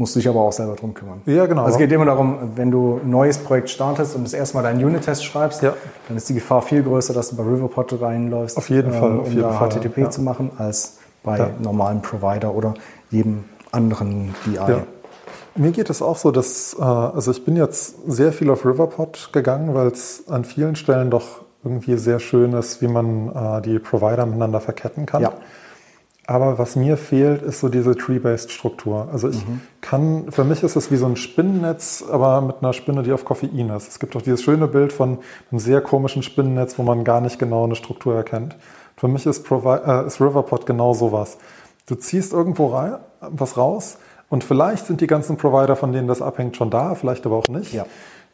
Musst dich aber auch selber drum kümmern. Ja, genau. Also es geht immer darum, wenn du ein neues Projekt startest und das erste Mal deinen Unit-Test schreibst, ja. dann ist die Gefahr viel größer, dass du bei Riverpod reinläufst, auf jeden ähm, Fall, auf um jeden da Fall, HTTP ja. zu machen, als bei ja. normalen Provider oder jedem anderen DI. Mir geht es auch so, dass, äh, also ich bin jetzt sehr viel auf Riverpod gegangen, weil es an vielen Stellen doch irgendwie sehr schön ist, wie man äh, die Provider miteinander verketten kann. Ja. Aber was mir fehlt, ist so diese Tree-Based-Struktur. Also ich mhm. kann, für mich ist es wie so ein Spinnennetz, aber mit einer Spinne, die auf Koffein ist. Es gibt auch dieses schöne Bild von einem sehr komischen Spinnennetz, wo man gar nicht genau eine Struktur erkennt. Für mich ist, Provi äh, ist Riverpod genau sowas. Du ziehst irgendwo rein, was raus und vielleicht sind die ganzen Provider, von denen das abhängt, schon da, vielleicht aber auch nicht. Ja.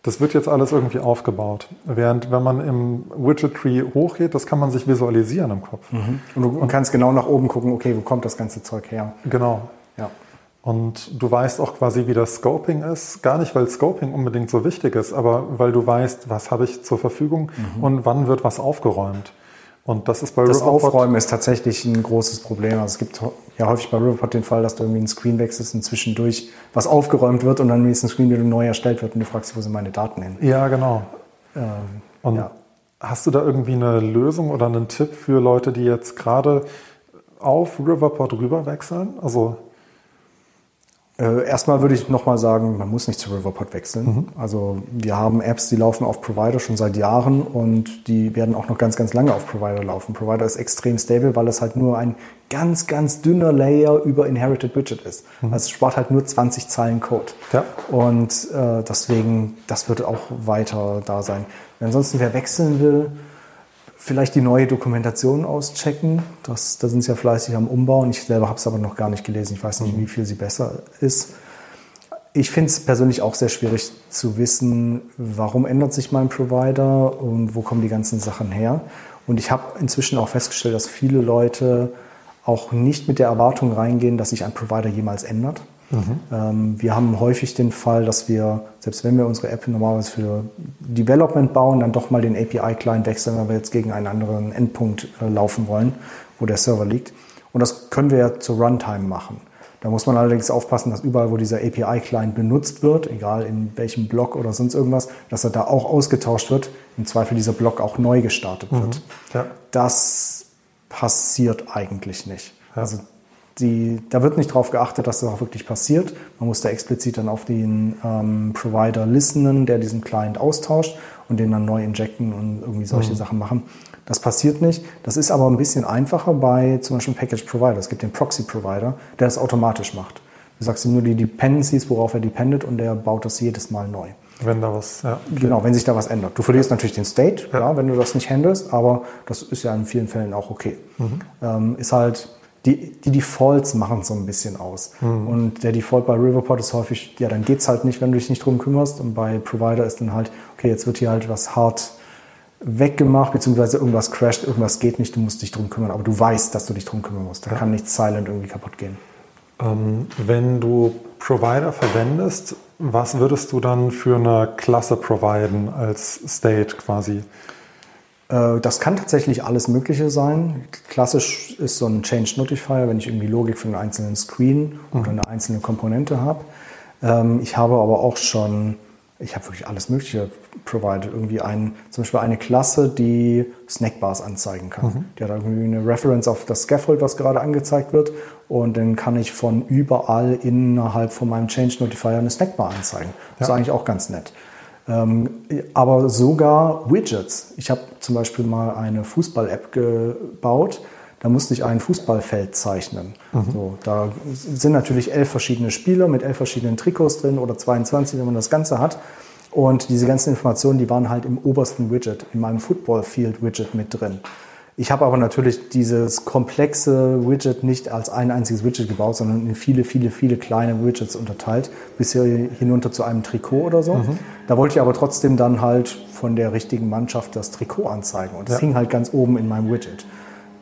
Das wird jetzt alles irgendwie aufgebaut. Während wenn man im Widget Tree hochgeht, das kann man sich visualisieren im Kopf. Mhm. Und du und kannst genau nach oben gucken, okay, wo kommt das ganze Zeug her? Genau. Ja. Und du weißt auch quasi, wie das Scoping ist. Gar nicht, weil Scoping unbedingt so wichtig ist, aber weil du weißt, was habe ich zur Verfügung mhm. und wann wird was aufgeräumt. Und das ist bei Das Riverpod Aufräumen ist tatsächlich ein großes Problem. Also es gibt ja häufig bei Riverpod den Fall, dass du irgendwie einen Screen wechselst und zwischendurch was aufgeräumt wird und dann nächsten Screen wieder neu erstellt wird und du fragst, wo sind meine Daten hin? Ja, genau. Ähm, und ja. hast du da irgendwie eine Lösung oder einen Tipp für Leute, die jetzt gerade auf Riverpod rüber wechseln? Also äh, erstmal würde ich nochmal sagen, man muss nicht zu Riverpod wechseln. Mhm. Also wir haben Apps, die laufen auf Provider schon seit Jahren und die werden auch noch ganz, ganz lange auf Provider laufen. Provider ist extrem stable, weil es halt nur ein ganz, ganz dünner Layer über Inherited Widget ist. Mhm. Also es spart halt nur 20 Zeilen Code. Ja. Und äh, deswegen, das wird auch weiter da sein. Ansonsten wer wechseln will, vielleicht die neue Dokumentation auschecken. Das, da sind sie ja fleißig am Umbauen. Ich selber habe es aber noch gar nicht gelesen. Ich weiß nicht, mhm. wie viel sie besser ist. Ich finde es persönlich auch sehr schwierig zu wissen, warum ändert sich mein Provider und wo kommen die ganzen Sachen her. Und ich habe inzwischen auch festgestellt, dass viele Leute auch nicht mit der Erwartung reingehen, dass sich ein Provider jemals ändert. Mhm. wir haben häufig den Fall, dass wir, selbst wenn wir unsere App normalerweise für Development bauen, dann doch mal den API-Client wechseln, weil wir jetzt gegen einen anderen Endpunkt äh, laufen wollen, wo der Server liegt. Und das können wir ja zur Runtime machen. Da muss man allerdings aufpassen, dass überall, wo dieser API-Client benutzt wird, egal in welchem Block oder sonst irgendwas, dass er da auch ausgetauscht wird, im Zweifel dieser Block auch neu gestartet wird. Mhm. Ja. Das passiert eigentlich nicht. Ja. Also die, da wird nicht darauf geachtet, dass das auch wirklich passiert. Man muss da explizit dann auf den ähm, Provider listenen, der diesen Client austauscht und den dann neu injecten und irgendwie solche mhm. Sachen machen. Das passiert nicht. Das ist aber ein bisschen einfacher bei zum Beispiel Package Provider. Es gibt den Proxy Provider, der das automatisch macht. Du sagst ihm nur die Dependencies, worauf er dependet und der baut das jedes Mal neu. Wenn da was, ja. Okay. Genau, wenn sich da was ändert. Du verlierst natürlich den State, ja. ja. wenn du das nicht handelst, aber das ist ja in vielen Fällen auch okay. Mhm. Ähm, ist halt, die, die Defaults machen so ein bisschen aus. Mhm. Und der Default bei Riverport ist häufig, ja, dann geht es halt nicht, wenn du dich nicht drum kümmerst. Und bei Provider ist dann halt, okay, jetzt wird hier halt was hart weggemacht, beziehungsweise irgendwas crasht, irgendwas geht nicht, du musst dich drum kümmern. Aber du weißt, dass du dich drum kümmern musst. Da ja. kann nichts silent irgendwie kaputt gehen. Ähm, wenn du Provider verwendest, was würdest du dann für eine Klasse providen als State quasi? Äh, das kann tatsächlich alles Mögliche sein. Klassisch ist so ein Change Notifier, wenn ich irgendwie Logik für einen einzelnen Screen mhm. oder eine einzelne Komponente habe. Ähm, ich habe aber auch schon ich habe wirklich alles Mögliche provided. Irgendwie ein, zum Beispiel eine Klasse, die Snackbars anzeigen kann. Mhm. Die hat irgendwie eine Reference auf das Scaffold, was gerade angezeigt wird. Und dann kann ich von überall innerhalb von meinem Change Notifier eine Snackbar anzeigen. Das ja. ist eigentlich auch ganz nett. Ähm, aber sogar Widgets. Ich habe zum Beispiel mal eine Fußball-App gebaut da musste ich ein Fußballfeld zeichnen. Mhm. So, da sind natürlich elf verschiedene Spieler mit elf verschiedenen Trikots drin oder 22, wenn man das Ganze hat. Und diese ganzen Informationen, die waren halt im obersten Widget, in meinem Football Field Widget mit drin. Ich habe aber natürlich dieses komplexe Widget nicht als ein einziges Widget gebaut, sondern in viele, viele, viele kleine Widgets unterteilt, bis hinunter zu einem Trikot oder so. Mhm. Da wollte ich aber trotzdem dann halt von der richtigen Mannschaft das Trikot anzeigen. Und das ja. hing halt ganz oben in meinem Widget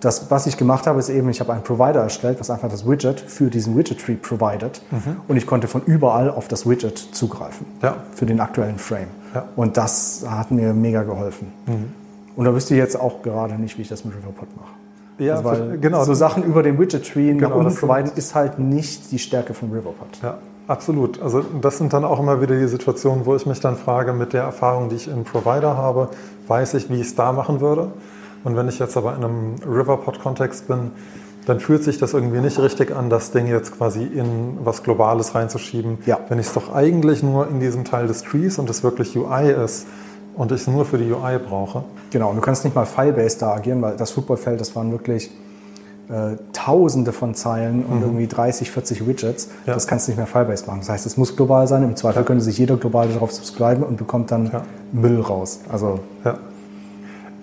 das, was ich gemacht habe, ist eben, ich habe einen Provider erstellt, was einfach das Widget für diesen Widget-Tree provided. Mhm. Und ich konnte von überall auf das Widget zugreifen. Ja. Für den aktuellen Frame. Ja. Und das hat mir mega geholfen. Mhm. Und da wüsste ich jetzt auch gerade nicht, wie ich das mit Riverpod mache. Ja, also weil genau. So Sachen über den Widget-Tree genau, nach unten providen ist halt nicht die Stärke von Riverpod. Ja, absolut. Also das sind dann auch immer wieder die Situationen, wo ich mich dann frage, mit der Erfahrung, die ich im Provider habe, weiß ich, wie ich es da machen würde. Und wenn ich jetzt aber in einem Riverpod-Kontext bin, dann fühlt sich das irgendwie nicht richtig an, das Ding jetzt quasi in was Globales reinzuschieben. Ja. Wenn ich es doch eigentlich nur in diesem Teil des Trees und es wirklich UI ist und ich es nur für die UI brauche. Genau, und du kannst nicht mal File-based da agieren, weil das Footballfeld, das waren wirklich äh, Tausende von Zeilen und mhm. irgendwie 30, 40 Widgets. Ja. Das kannst du nicht mehr File-based machen. Das heißt, es muss global sein. Im Zweifel ja. könnte sich jeder global darauf subscriben und bekommt dann ja. Müll raus. Also.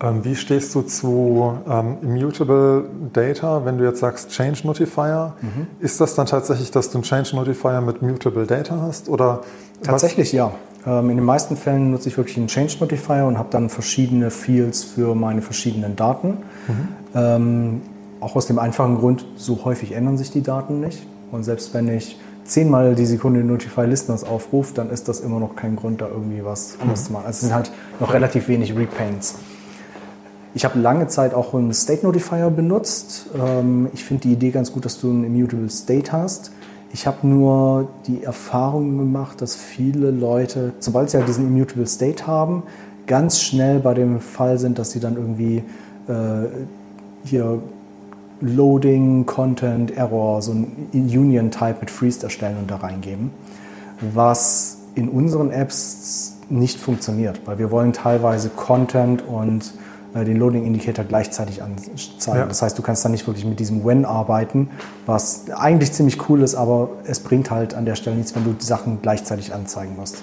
Ähm, wie stehst du zu ähm, Immutable Data, wenn du jetzt sagst Change Notifier? Mhm. Ist das dann tatsächlich, dass du einen Change Notifier mit Mutable Data hast? Oder tatsächlich was? ja. Ähm, in den meisten Fällen nutze ich wirklich einen Change Notifier und habe dann verschiedene Fields für meine verschiedenen Daten. Mhm. Ähm, auch aus dem einfachen Grund, so häufig ändern sich die Daten nicht. Und selbst wenn ich zehnmal die Sekunde Notify Listeners aufrufe, dann ist das immer noch kein Grund, da irgendwie was mhm. zu machen. Also es sind halt noch relativ wenig Repaints. Ich habe lange Zeit auch einen State Notifier benutzt. Ähm, ich finde die Idee ganz gut, dass du einen Immutable State hast. Ich habe nur die Erfahrung gemacht, dass viele Leute, sobald sie ja diesen Immutable State haben, ganz schnell bei dem Fall sind, dass sie dann irgendwie äh, hier Loading, Content, Error, so ein Union-Type mit Freeze erstellen und da reingeben. Was in unseren Apps nicht funktioniert, weil wir wollen teilweise Content und den Loading Indicator gleichzeitig anzeigen. Ja. Das heißt, du kannst dann nicht wirklich mit diesem When arbeiten, was eigentlich ziemlich cool ist, aber es bringt halt an der Stelle nichts, wenn du die Sachen gleichzeitig anzeigen musst.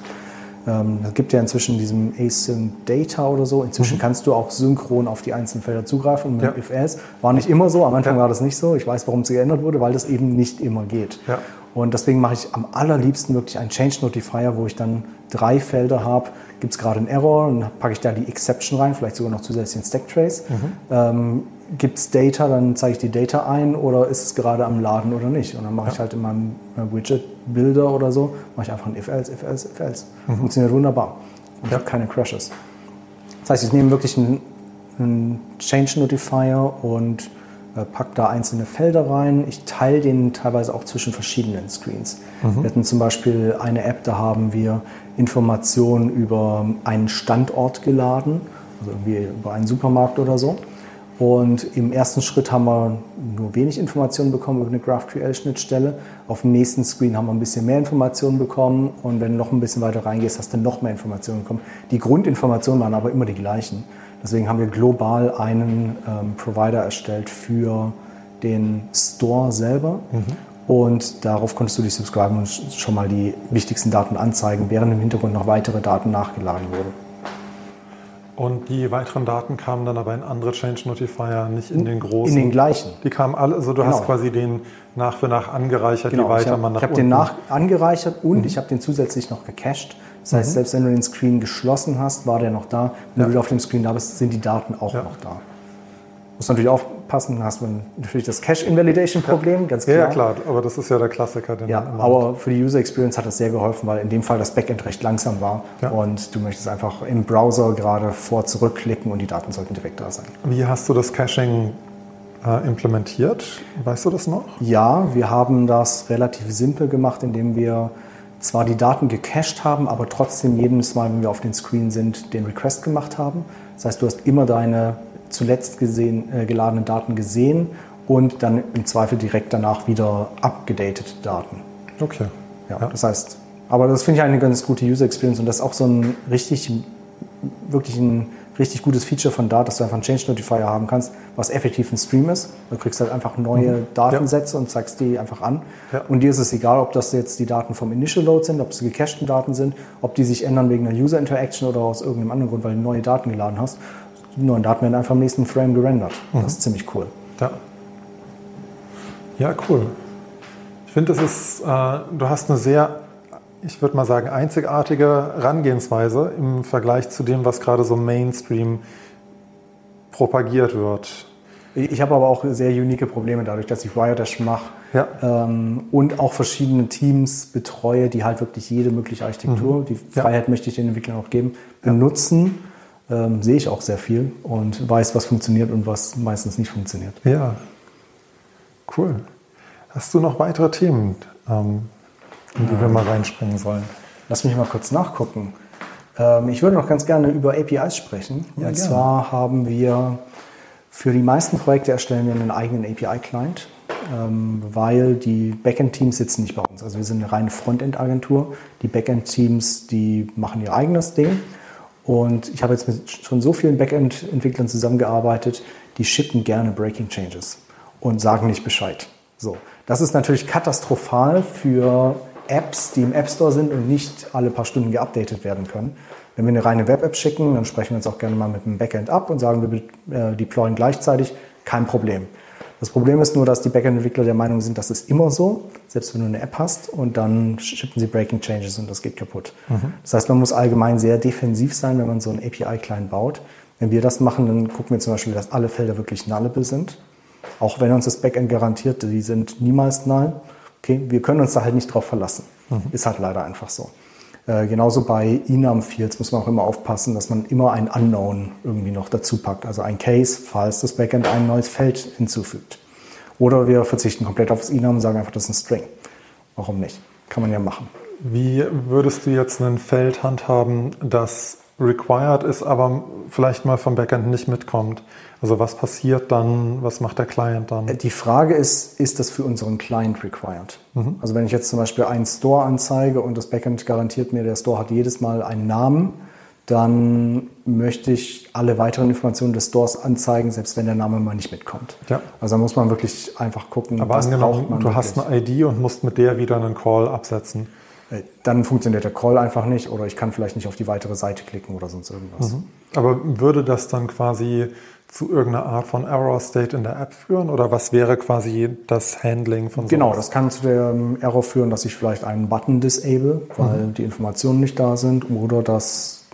Ähm, es gibt ja inzwischen diesen Async Data oder so. Inzwischen mhm. kannst du auch synchron auf die einzelnen Felder zugreifen. Und mit ja. if-else war nicht immer so. Am Anfang ja. war das nicht so. Ich weiß, warum es geändert wurde, weil das eben nicht immer geht. Ja. Und deswegen mache ich am allerliebsten wirklich einen Change Notifier, wo ich dann drei Felder habe. Gibt es gerade einen Error, dann packe ich da die Exception rein, vielleicht sogar noch zusätzlich den Stack Trace. Mhm. Ähm, Gibt es Data, dann zeige ich die Data ein oder ist es gerade am Laden oder nicht? Und dann mache ja. ich halt in meinem Widget-Builder oder so, mache ich einfach ein if-else, if-else, if-else. Mhm. Funktioniert wunderbar. Und ja. ich habe keine Crashes. Das heißt, ich nehme wirklich einen, einen Change Notifier und äh, pack da einzelne Felder rein. Ich teile den teilweise auch zwischen verschiedenen Screens. Mhm. Wir hatten zum Beispiel eine App, da haben wir Informationen über einen Standort geladen, also irgendwie über einen Supermarkt oder so. Und im ersten Schritt haben wir nur wenig Informationen bekommen über eine GraphQL-Schnittstelle. Auf dem nächsten Screen haben wir ein bisschen mehr Informationen bekommen. Und wenn du noch ein bisschen weiter reingehst, hast du noch mehr Informationen bekommen. Die Grundinformationen waren aber immer die gleichen. Deswegen haben wir global einen ähm, Provider erstellt für den Store selber. Mhm. Und darauf konntest du dich subscriben und schon mal die wichtigsten Daten anzeigen, während im Hintergrund noch weitere Daten nachgeladen wurden. Und die weiteren Daten kamen dann aber in andere Change Notifier, nicht in den großen. In den gleichen. Die kamen alle, also du genau. hast quasi den nach für nach angereichert, genau. je weiter hab, man nach Ich habe den nach angereichert und mhm. ich habe den zusätzlich noch gecached. Das heißt, mhm. selbst wenn du den Screen geschlossen hast, war der noch da. Wenn ja. du wieder auf dem Screen da bist, sind die Daten auch ja. noch da. Muss natürlich aufpassen, hast man natürlich das Cache-Invalidation-Problem, ja. ganz klar. Ja, klar, aber das ist ja der Klassiker. ja, aber für die User Experience hat das sehr geholfen, weil in dem Fall das Backend recht langsam war ja. und du möchtest einfach im Browser gerade vor zurückklicken und die Daten sollten direkt da sein. Wie hast du das Caching äh, implementiert? Weißt du das noch? Ja, wir haben das relativ simpel gemacht, indem wir zwar die Daten gecached haben, aber trotzdem jedes Mal, wenn wir auf den Screen sind, den Request gemacht haben. Das heißt, du hast immer deine zuletzt gesehen, äh, geladenen Daten gesehen und dann im Zweifel direkt danach wieder abgedatet Daten. Okay. Ja, ja. das heißt, aber das finde ich eine ganz gute User Experience und das ist auch so ein richtig, wirklich ein richtig gutes Feature von da, dass du einfach einen Change Notifier haben kannst, was effektiv ein Stream ist. Du kriegst halt einfach neue mhm. Datensätze ja. und zeigst die einfach an. Ja. Und dir ist es egal, ob das jetzt die Daten vom Initial Load sind, ob es gecachten Daten sind, ob die sich ändern wegen einer User Interaction oder aus irgendeinem anderen Grund, weil du neue Daten geladen hast die neuen Daten werden einfach im nächsten Frame gerendert. Mhm. Das ist ziemlich cool. Ja, ja cool. Ich finde, das ist, äh, du hast eine sehr, ich würde mal sagen, einzigartige Herangehensweise im Vergleich zu dem, was gerade so Mainstream propagiert wird. Ich habe aber auch sehr unique Probleme dadurch, dass ich Wiredash mache ja. ähm, und auch verschiedene Teams betreue, die halt wirklich jede mögliche Architektur, mhm. die Freiheit ja. möchte ich den Entwicklern auch geben, benutzen ähm, sehe ich auch sehr viel und weiß, was funktioniert und was meistens nicht funktioniert. Ja, cool. Hast du noch weitere Themen, ähm, in die ja. wir mal reinspringen sollen? Lass mich mal kurz nachgucken. Ähm, ich würde noch ganz gerne über APIs sprechen. Ja, und gerne. zwar haben wir für die meisten Projekte erstellen wir einen eigenen API-Client, ähm, weil die Backend-Teams sitzen nicht bei uns. Also wir sind eine reine Frontend-Agentur. Die Backend-Teams, die machen ihr eigenes Ding und ich habe jetzt mit schon so vielen Backend-Entwicklern zusammengearbeitet, die schicken gerne Breaking Changes und sagen nicht Bescheid. So, das ist natürlich katastrophal für Apps, die im App Store sind und nicht alle paar Stunden geupdatet werden können. Wenn wir eine reine Web-App schicken, dann sprechen wir uns auch gerne mal mit dem Backend ab und sagen, wir äh, deployen gleichzeitig, kein Problem. Das Problem ist nur, dass die Backend-Entwickler der Meinung sind, das ist immer so, selbst wenn du eine App hast und dann schippen sie Breaking Changes und das geht kaputt. Mhm. Das heißt, man muss allgemein sehr defensiv sein, wenn man so einen API-Client baut. Wenn wir das machen, dann gucken wir zum Beispiel, dass alle Felder wirklich nullable sind. Auch wenn uns das Backend garantiert, die sind niemals null. Okay, wir können uns da halt nicht drauf verlassen. Mhm. Ist halt leider einfach so. Äh, genauso bei Enum-Fields muss man auch immer aufpassen, dass man immer ein Unknown irgendwie noch dazu packt. Also ein Case, falls das Backend ein neues Feld hinzufügt. Oder wir verzichten komplett auf das Enum und sagen einfach, das ist ein String. Warum nicht? Kann man ja machen. Wie würdest du jetzt ein Feld handhaben, das required ist, aber vielleicht mal vom Backend nicht mitkommt? Also was passiert dann, was macht der Client dann? Die Frage ist, ist das für unseren Client required? Mhm. Also wenn ich jetzt zum Beispiel einen Store anzeige und das Backend garantiert mir, der Store hat jedes Mal einen Namen, dann möchte ich alle weiteren Informationen des Stores anzeigen, selbst wenn der Name mal nicht mitkommt. Ja. Also da muss man wirklich einfach gucken, Aber was angenommen, man. Du wirklich. hast eine ID und musst mit der wieder einen Call absetzen. Dann funktioniert der Call einfach nicht oder ich kann vielleicht nicht auf die weitere Seite klicken oder sonst irgendwas. Mhm. Aber würde das dann quasi zu irgendeiner Art von Error State in der App führen oder was wäre quasi das Handling von so Genau, das kann zu dem Error führen, dass ich vielleicht einen Button disable, weil mhm. die Informationen nicht da sind oder dass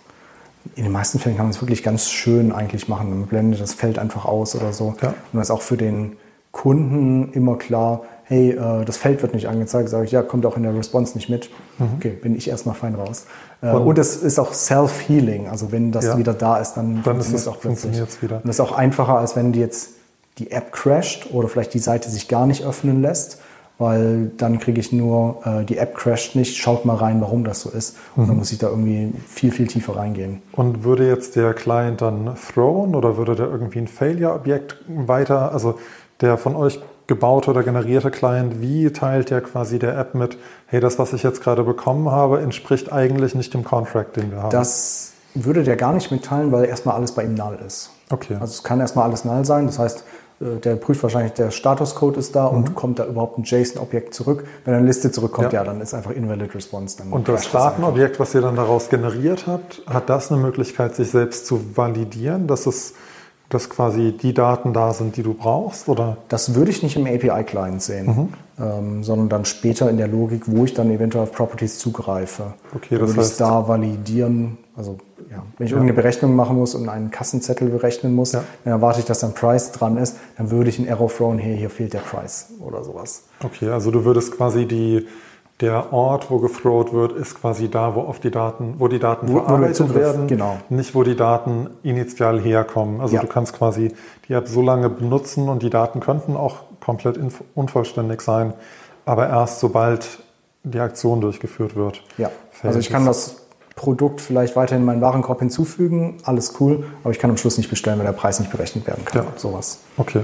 in den meisten Fällen kann man es wirklich ganz schön eigentlich machen. Man blendet das Feld einfach aus oder so. Ja. Und das ist auch für den Kunden immer klar, hey, äh, das Feld wird nicht angezeigt, sage ich, ja, kommt auch in der Response nicht mit. Mhm. Okay, bin ich erstmal fein raus. Äh, und es ist auch Self-Healing, also wenn das ja. wieder da ist, dann, dann funktioniert es auch plötzlich. Wieder. Und das ist auch einfacher, als wenn die jetzt die App crasht oder vielleicht die Seite sich gar nicht öffnen lässt, weil dann kriege ich nur, äh, die App crasht nicht, schaut mal rein, warum das so ist. Und dann muss ich da irgendwie viel, viel tiefer reingehen. Und würde jetzt der Client dann thrown oder würde der irgendwie ein Failure-Objekt weiter, also der von euch gebaute oder generierte Client, wie teilt der quasi der App mit, hey, das, was ich jetzt gerade bekommen habe, entspricht eigentlich nicht dem Contract, den wir haben? Das würde der gar nicht mitteilen, weil erstmal alles bei ihm null ist. okay. Also es kann erstmal alles null sein. Das heißt, äh, der prüft wahrscheinlich, der Statuscode ist da und kommt da überhaupt ein JSON-Objekt zurück. Wenn eine Liste zurückkommt, Ja. ja, dann ist einfach invalid response. Dann Und das. Datenobjekt, was ihr dann daraus generiert habt, hat das eine Möglichkeit, sich selbst zu validieren, dass es dass quasi die Daten da sind, die du brauchst? Oder? Das würde ich nicht im API-Client sehen, Mhm. ähm, sondern dann später in der Logik, wo ich dann eventuell auf Properties zugreife. Okay, Da das würde ich heißt- da validieren. Also ja, wenn ich irgendeine Berechnung machen muss und einen Kassenzettel berechnen muss, Ja. dann erwarte ich, dass dann Price dran ist, dann würde ich einen Error thrown, hey, hier fehlt der Price oder sowas. Okay, also du würdest quasi die, der Ort, wo gethrowt wird, ist quasi da, wo auf die Daten, wo die Daten Wo- wo verarbeitet Zugriff, werden, genau. nicht wo die Daten initial herkommen. Also Ja. du kannst quasi die App so lange benutzen und die Daten könnten auch komplett unvollständig sein, aber erst sobald die Aktion durchgeführt wird. Ja, also ich kann das Produkt vielleicht weiterhin in meinen Warenkorb hinzufügen, alles cool, aber ich kann am Schluss nicht bestellen, wenn der Preis nicht berechnet werden kann. Ja. Sowas. Okay.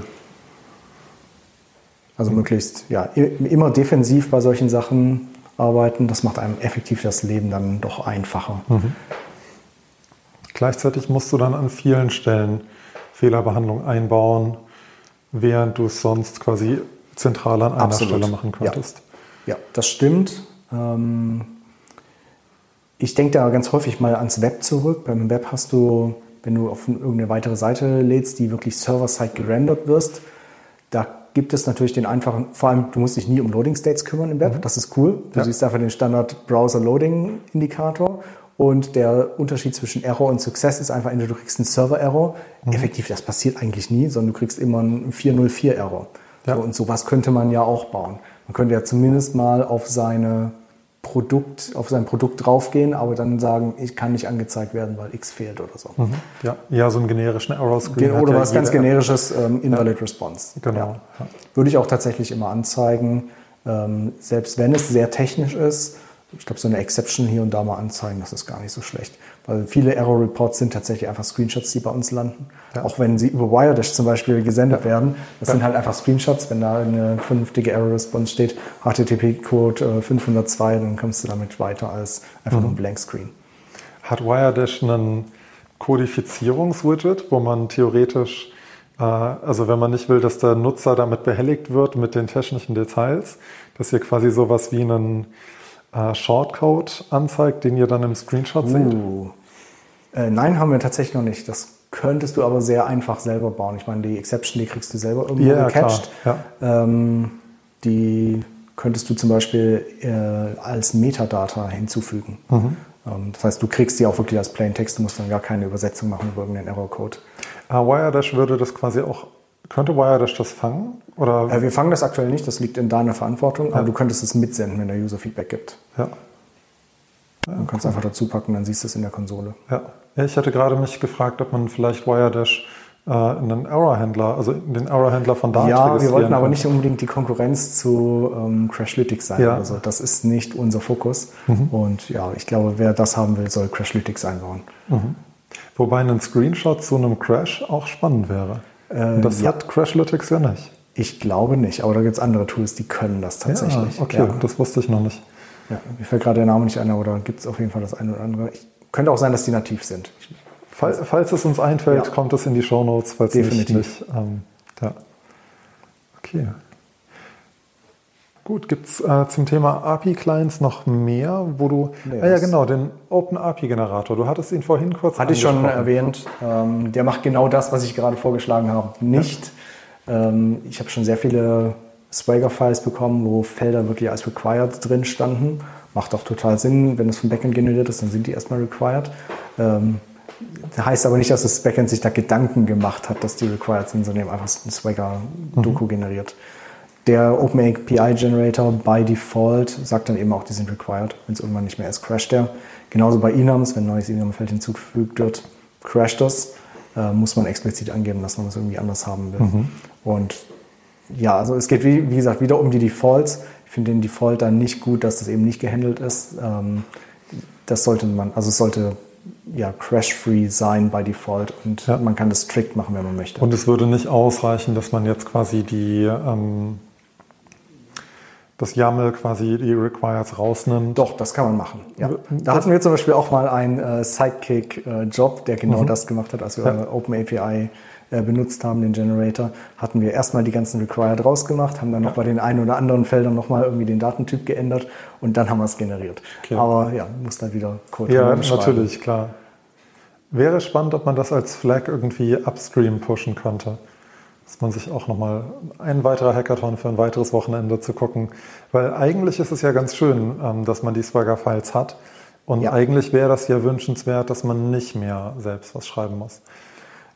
Also möglichst ja, immer defensiv bei solchen Sachen arbeiten, das macht einem effektiv das Leben dann doch einfacher. Gleichzeitig musst du dann an vielen Stellen Fehlerbehandlung einbauen, während du es sonst quasi zentral an einer Absolut. Stelle machen könntest. Ja, das stimmt. Ähm, ich denke da ganz häufig mal ans Web zurück. Beim Web hast du, wenn du auf irgendeine weitere Seite lädst, die wirklich server-side gerendert wirst, da gibt es natürlich den einfachen, vor allem, du musst dich nie um Loading States kümmern im Web, das ist cool. Du Ja. siehst einfach den Standard Browser Loading Indikator und der Unterschied zwischen Error und Success ist einfach, entweder du kriegst einen Server-Error, effektiv, das passiert eigentlich nie, sondern du kriegst immer einen 404-Error. Ja. So, und sowas könnte man ja auch bauen. Man könnte ja zumindest mal auf seine Produkt, auf sein Produkt draufgehen, aber dann sagen, ich kann nicht angezeigt werden, weil X fehlt oder so. Mhm. Ja, ja, so einen generischen Error-Screen. Gen- Oder ja was ganz generisches, ähm, Invalid Response. Genau. Ja. Ja. Würde ich auch tatsächlich immer anzeigen, ähm, selbst wenn es sehr technisch ist. Ich glaube, so eine Exception hier und da mal anzeigen, das ist gar nicht so schlecht. Weil viele Error Reports sind tatsächlich einfach Screenshots, die bei uns landen. Ja. Auch wenn sie über Wiredash zum Beispiel gesendet werden. Das sind halt einfach Screenshots. Wenn da eine vernünftige Error Response steht, HTTP-Code äh, 502, dann kommst du damit weiter als einfach Mhm. nur ein Blank Screen. Hat Wiredash einen Kodifizierungswidget, wo man theoretisch, äh, also wenn man nicht will, dass der Nutzer damit behelligt wird mit den technischen Details, dass ihr quasi sowas wie einen äh, Shortcode anzeigt, den ihr dann im Screenshot seht? Uh. Äh, nein, haben wir tatsächlich noch nicht. Das könntest du aber sehr einfach selber bauen. Ich meine, die Exception, die kriegst du selber irgendwo Ja, gecatcht. klar, Ähm, die könntest du zum Beispiel äh, als Metadata hinzufügen. Mhm. Ähm, das heißt, du kriegst die auch wirklich als Plaintext. Du musst dann gar keine Übersetzung machen über irgendeinen Error-Code. Ah, Wiredash würde das quasi auch, könnte Wiredash das fangen? Oder? Äh, wir fangen das aktuell nicht. Das liegt in deiner Verantwortung. Aber du könntest es mitsenden, wenn der User Feedback gibt. ja. Du kannst einfach dazu packen, dann siehst du es in der Konsole. Ja. ja, ich hatte gerade mich gefragt, ob man vielleicht Wiredash äh, in einen Error-Händler, also in den Error-Händler von Dart Ja, wir wollten aber nicht unbedingt die Konkurrenz zu ähm, Crashlytics sein Ja. oder so. Das ist nicht unser Fokus. Mhm. Und ja, ich glaube, wer das haben will, soll Crashlytics einbauen. Wobei ein Screenshot zu einem Crash auch spannend wäre. Äh, das ja. hat Crashlytics ja nicht. Ich glaube nicht, aber da gibt es andere Tools, die können das tatsächlich. Ja, okay, Ja. das wusste ich noch nicht. Ja, mir fällt gerade der Name nicht ein, aber da gibt es auf jeden Fall das eine oder andere. Ich, könnte auch sein, dass die nativ sind. Fall, falls es uns einfällt, kommt es in die Shownotes, falls Definitiv. nicht. nicht ähm, ja. Okay. Gut, gibt es äh, zum Thema API-Clients noch mehr, wo du. Nee, ah, ja, genau, den Open API-Generator. Du hattest ihn vorhin kurz Hatte ich schon erwähnt. Ähm, der macht genau das, was ich gerade vorgeschlagen habe, nicht. Ähm, ich habe schon sehr viele Swagger-Files bekommen, wo Felder wirklich als required drin standen. Macht auch total Sinn, wenn es vom Backend generiert ist, dann sind die erstmal required. Ähm, das heißt aber nicht, dass das Backend sich da Gedanken gemacht hat, dass die required sind, sondern eben einfach ein Swagger-Doku generiert. Der OpenAPI Generator by Default sagt dann eben auch, die sind required. Wenn es irgendwann nicht mehr ist, crasht der. Genauso bei Enums, wenn ein neues Enum-Feld hinzugefügt wird, crasht das. Äh, muss man explizit angeben, dass man das irgendwie anders haben will. Und ja, also es geht wie, wie gesagt wieder um die Defaults. Ich finde den Default dann nicht gut, dass das eben nicht gehandelt ist. Ähm, das sollte man, also es sollte ja, crash-free sein by Default und ja. man kann das strict machen, wenn man möchte. Und es würde nicht ausreichen, dass man jetzt quasi die ähm, das YAML quasi die Requires rausnimmt. Doch, das kann man machen. Ja. Da hatten wir zum Beispiel auch mal einen äh, Sidekick-Job, äh, der genau mhm. das gemacht hat, als wir ja. OpenAPI äh, benutzt haben, den Generator, hatten wir erstmal die ganzen Required rausgemacht, haben dann noch bei den einen oder anderen Feldern nochmal irgendwie den Datentyp geändert und dann haben wir es generiert. Okay. Aber ja, muss dann wieder Code Ja, natürlich, klar. Wäre spannend, ob man das als Flag irgendwie upstream pushen könnte dass man sich auch nochmal ein weiterer Hackathon für ein weiteres Wochenende zu gucken. Weil eigentlich ist es ja ganz schön, ähm, dass man die Swagger-Files hat. Und ja. eigentlich wäre das ja wünschenswert, dass man nicht mehr selbst was schreiben muss.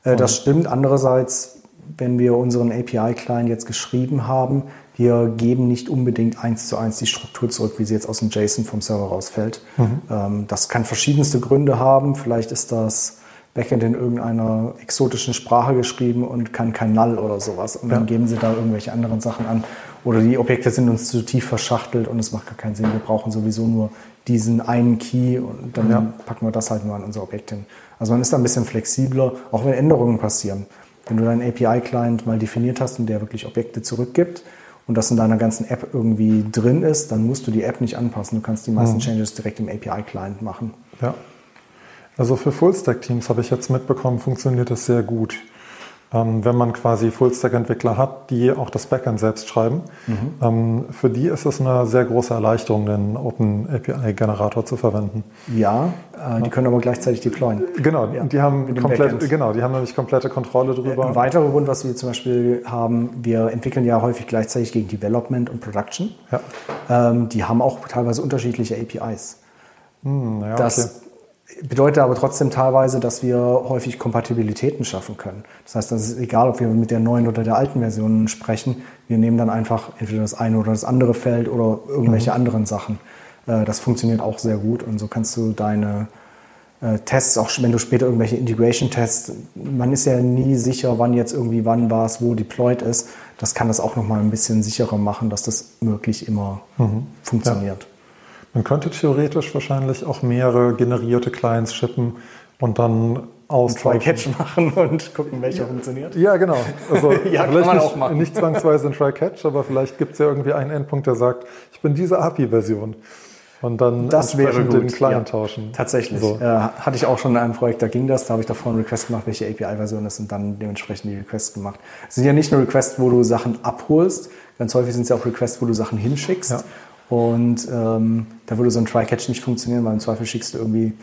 Äh, das stimmt. Andererseits, wenn wir unseren API-Client jetzt geschrieben haben, wir geben nicht unbedingt eins zu eins die Struktur zurück, wie sie jetzt aus dem JSON vom Server rausfällt. Mhm. Ähm, das kann verschiedenste Gründe haben. Vielleicht ist das Backend in irgendeiner exotischen Sprache geschrieben und kann kein Null oder sowas. Und dann ja. geben sie da irgendwelche anderen Sachen an. Oder die Objekte sind uns zu tief verschachtelt und es macht gar keinen Sinn. Wir brauchen sowieso nur diesen einen Key und dann ja. packen wir das halt nur an unser Objekt hin. Also man ist da ein bisschen flexibler, auch wenn Änderungen passieren. Wenn du deinen API-Client mal definiert hast und der wirklich Objekte zurückgibt und das in deiner ganzen App irgendwie drin ist, dann musst du die App nicht anpassen. Du kannst die meisten mhm. Changes direkt im API-Client machen. Ja. Also für Fullstack-Teams habe ich jetzt mitbekommen, funktioniert das sehr gut. Ähm, wenn man quasi Fullstack-Entwickler hat, die auch das Backend selbst schreiben. Mhm. Ähm, für die ist es eine sehr große Erleichterung, den Open API-Generator zu verwenden. Ja, äh, die können aber gleichzeitig deployen. Genau, ja, die haben komplett, genau, die haben nämlich komplette Kontrolle darüber. Ein weiterer Grund, was wir zum Beispiel haben, wir entwickeln ja häufig gleichzeitig gegen Development und Production. Ja. Ähm, die haben auch teilweise unterschiedliche APIs. Hm, ja, das okay bedeutet aber trotzdem teilweise, dass wir häufig Kompatibilitäten schaffen können. Das heißt, das ist egal, ob wir mit der neuen oder der alten Version sprechen. Wir nehmen dann einfach entweder das eine oder das andere Feld oder irgendwelche mhm. anderen Sachen. Äh, das funktioniert auch sehr gut und so kannst du deine äh, Tests, auch wenn du später irgendwelche Integration-Tests, man ist ja nie sicher, wann jetzt irgendwie wann war es, wo deployed ist. Das kann das auch nochmal ein bisschen sicherer machen, dass das möglich immer mhm. funktioniert. Ja. Man könnte theoretisch wahrscheinlich auch mehrere generierte Clients shippen und dann aus Try-Catch machen und gucken, welcher funktioniert. Ja, genau. Also <laughs> ja, vielleicht kann man auch machen. nicht zwangsweise ein Try-Catch, aber vielleicht gibt es ja irgendwie einen Endpunkt, der sagt, ich bin diese API-Version. Und dann das wäre den Client ja, tauschen. Tatsächlich. So. Äh, hatte ich auch schon in einem Projekt, da ging das. Da habe ich davor einen Request gemacht, welche API-Version ist und dann dementsprechend die Requests gemacht. Es sind ja nicht nur Requests, wo du Sachen abholst. Ganz häufig sind es ja auch Requests, wo du Sachen hinschickst. Ja. Und ähm, da würde so ein Try-Catch nicht funktionieren, weil im Zweifel schickst du irgendwie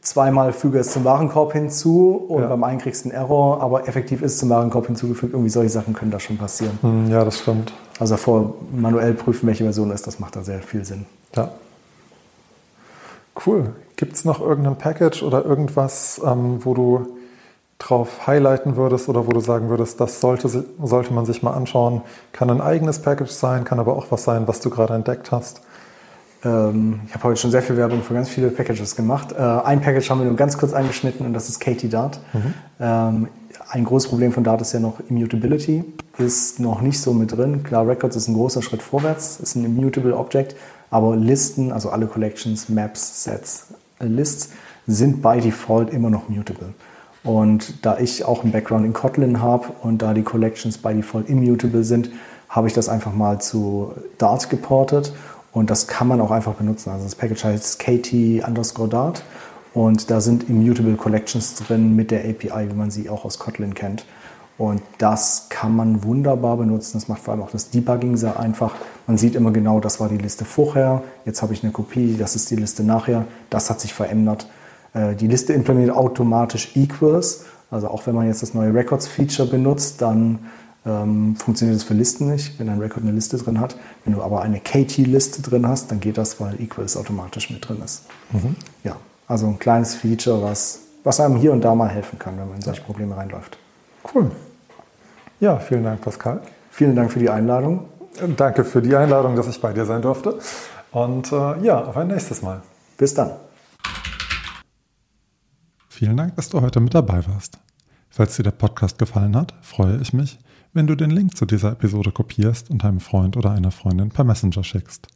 zweimal füge es zum Warenkorb hinzu und ja. beim einen kriegst du einen Error, aber effektiv ist es zum Warenkorb hinzugefügt. Irgendwie solche Sachen können da schon passieren. Hm, ja, das stimmt. Also davor manuell prüfen, welche Version ist, das macht da sehr viel Sinn. Ja. Cool. Gibt es noch irgendein Package oder irgendwas, ähm, wo du drauf highlighten würdest oder wo du sagen würdest, das sollte, sollte man sich mal anschauen. Kann ein eigenes Package sein, kann aber auch was sein, was du gerade entdeckt hast. Ähm, ich habe heute schon sehr viel Werbung für ganz viele Packages gemacht. Äh, ein Package haben wir nur ganz kurz angeschnitten und das ist Katie Dart. Mhm. Ähm, ein großes Problem von Dart ist ja noch Immutability, ist noch nicht so mit drin. Klar, Records ist ein großer Schritt vorwärts, ist ein Immutable Object, aber Listen, also alle Collections, Maps, Sets, Lists sind by Default immer noch mutable. Und da ich auch einen Background in Kotlin habe und da die Collections by Default immutable sind, habe ich das einfach mal zu Dart geportet und das kann man auch einfach benutzen. Also das Package heißt kt underscore Dart und da sind immutable Collections drin mit der API, wie man sie auch aus Kotlin kennt. Und das kann man wunderbar benutzen. Das macht vor allem auch das Debugging sehr einfach. Man sieht immer genau, das war die Liste vorher, jetzt habe ich eine Kopie, das ist die Liste nachher, das hat sich verändert. Äh, die Liste implementiert automatisch Equals. Also auch wenn man jetzt das neue Records-Feature benutzt, dann ähm, funktioniert das für Listen nicht, wenn ein Record eine Liste drin hat. Wenn du aber eine KT-Liste drin hast, dann geht das, weil Equals automatisch mit drin ist. Mhm. Ja, also ein kleines Feature, was, was einem hier und da mal helfen kann, wenn man in solche Probleme reinläuft. Cool. Ja, vielen Dank, Pascal. Vielen Dank für die Einladung. Danke für die Einladung, dass ich bei dir sein durfte. Und äh, ja, auf ein nächstes Mal. Bis dann. Vielen Dank, dass du heute mit dabei warst. Falls dir der Podcast gefallen hat, freue ich mich, wenn du den Link zu dieser Episode kopierst und einem Freund oder einer Freundin per Messenger schickst.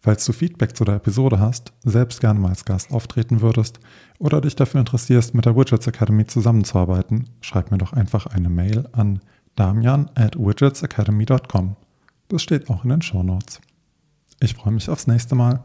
Falls du Feedback zu der Episode hast, selbst gerne mal als Gast auftreten würdest oder dich dafür interessierst, mit der Widgets Academy zusammenzuarbeiten, schreib mir doch einfach eine Mail an damian at widgetsacademy.com. Das steht auch in den Show Notes. Ich freue mich aufs nächste Mal.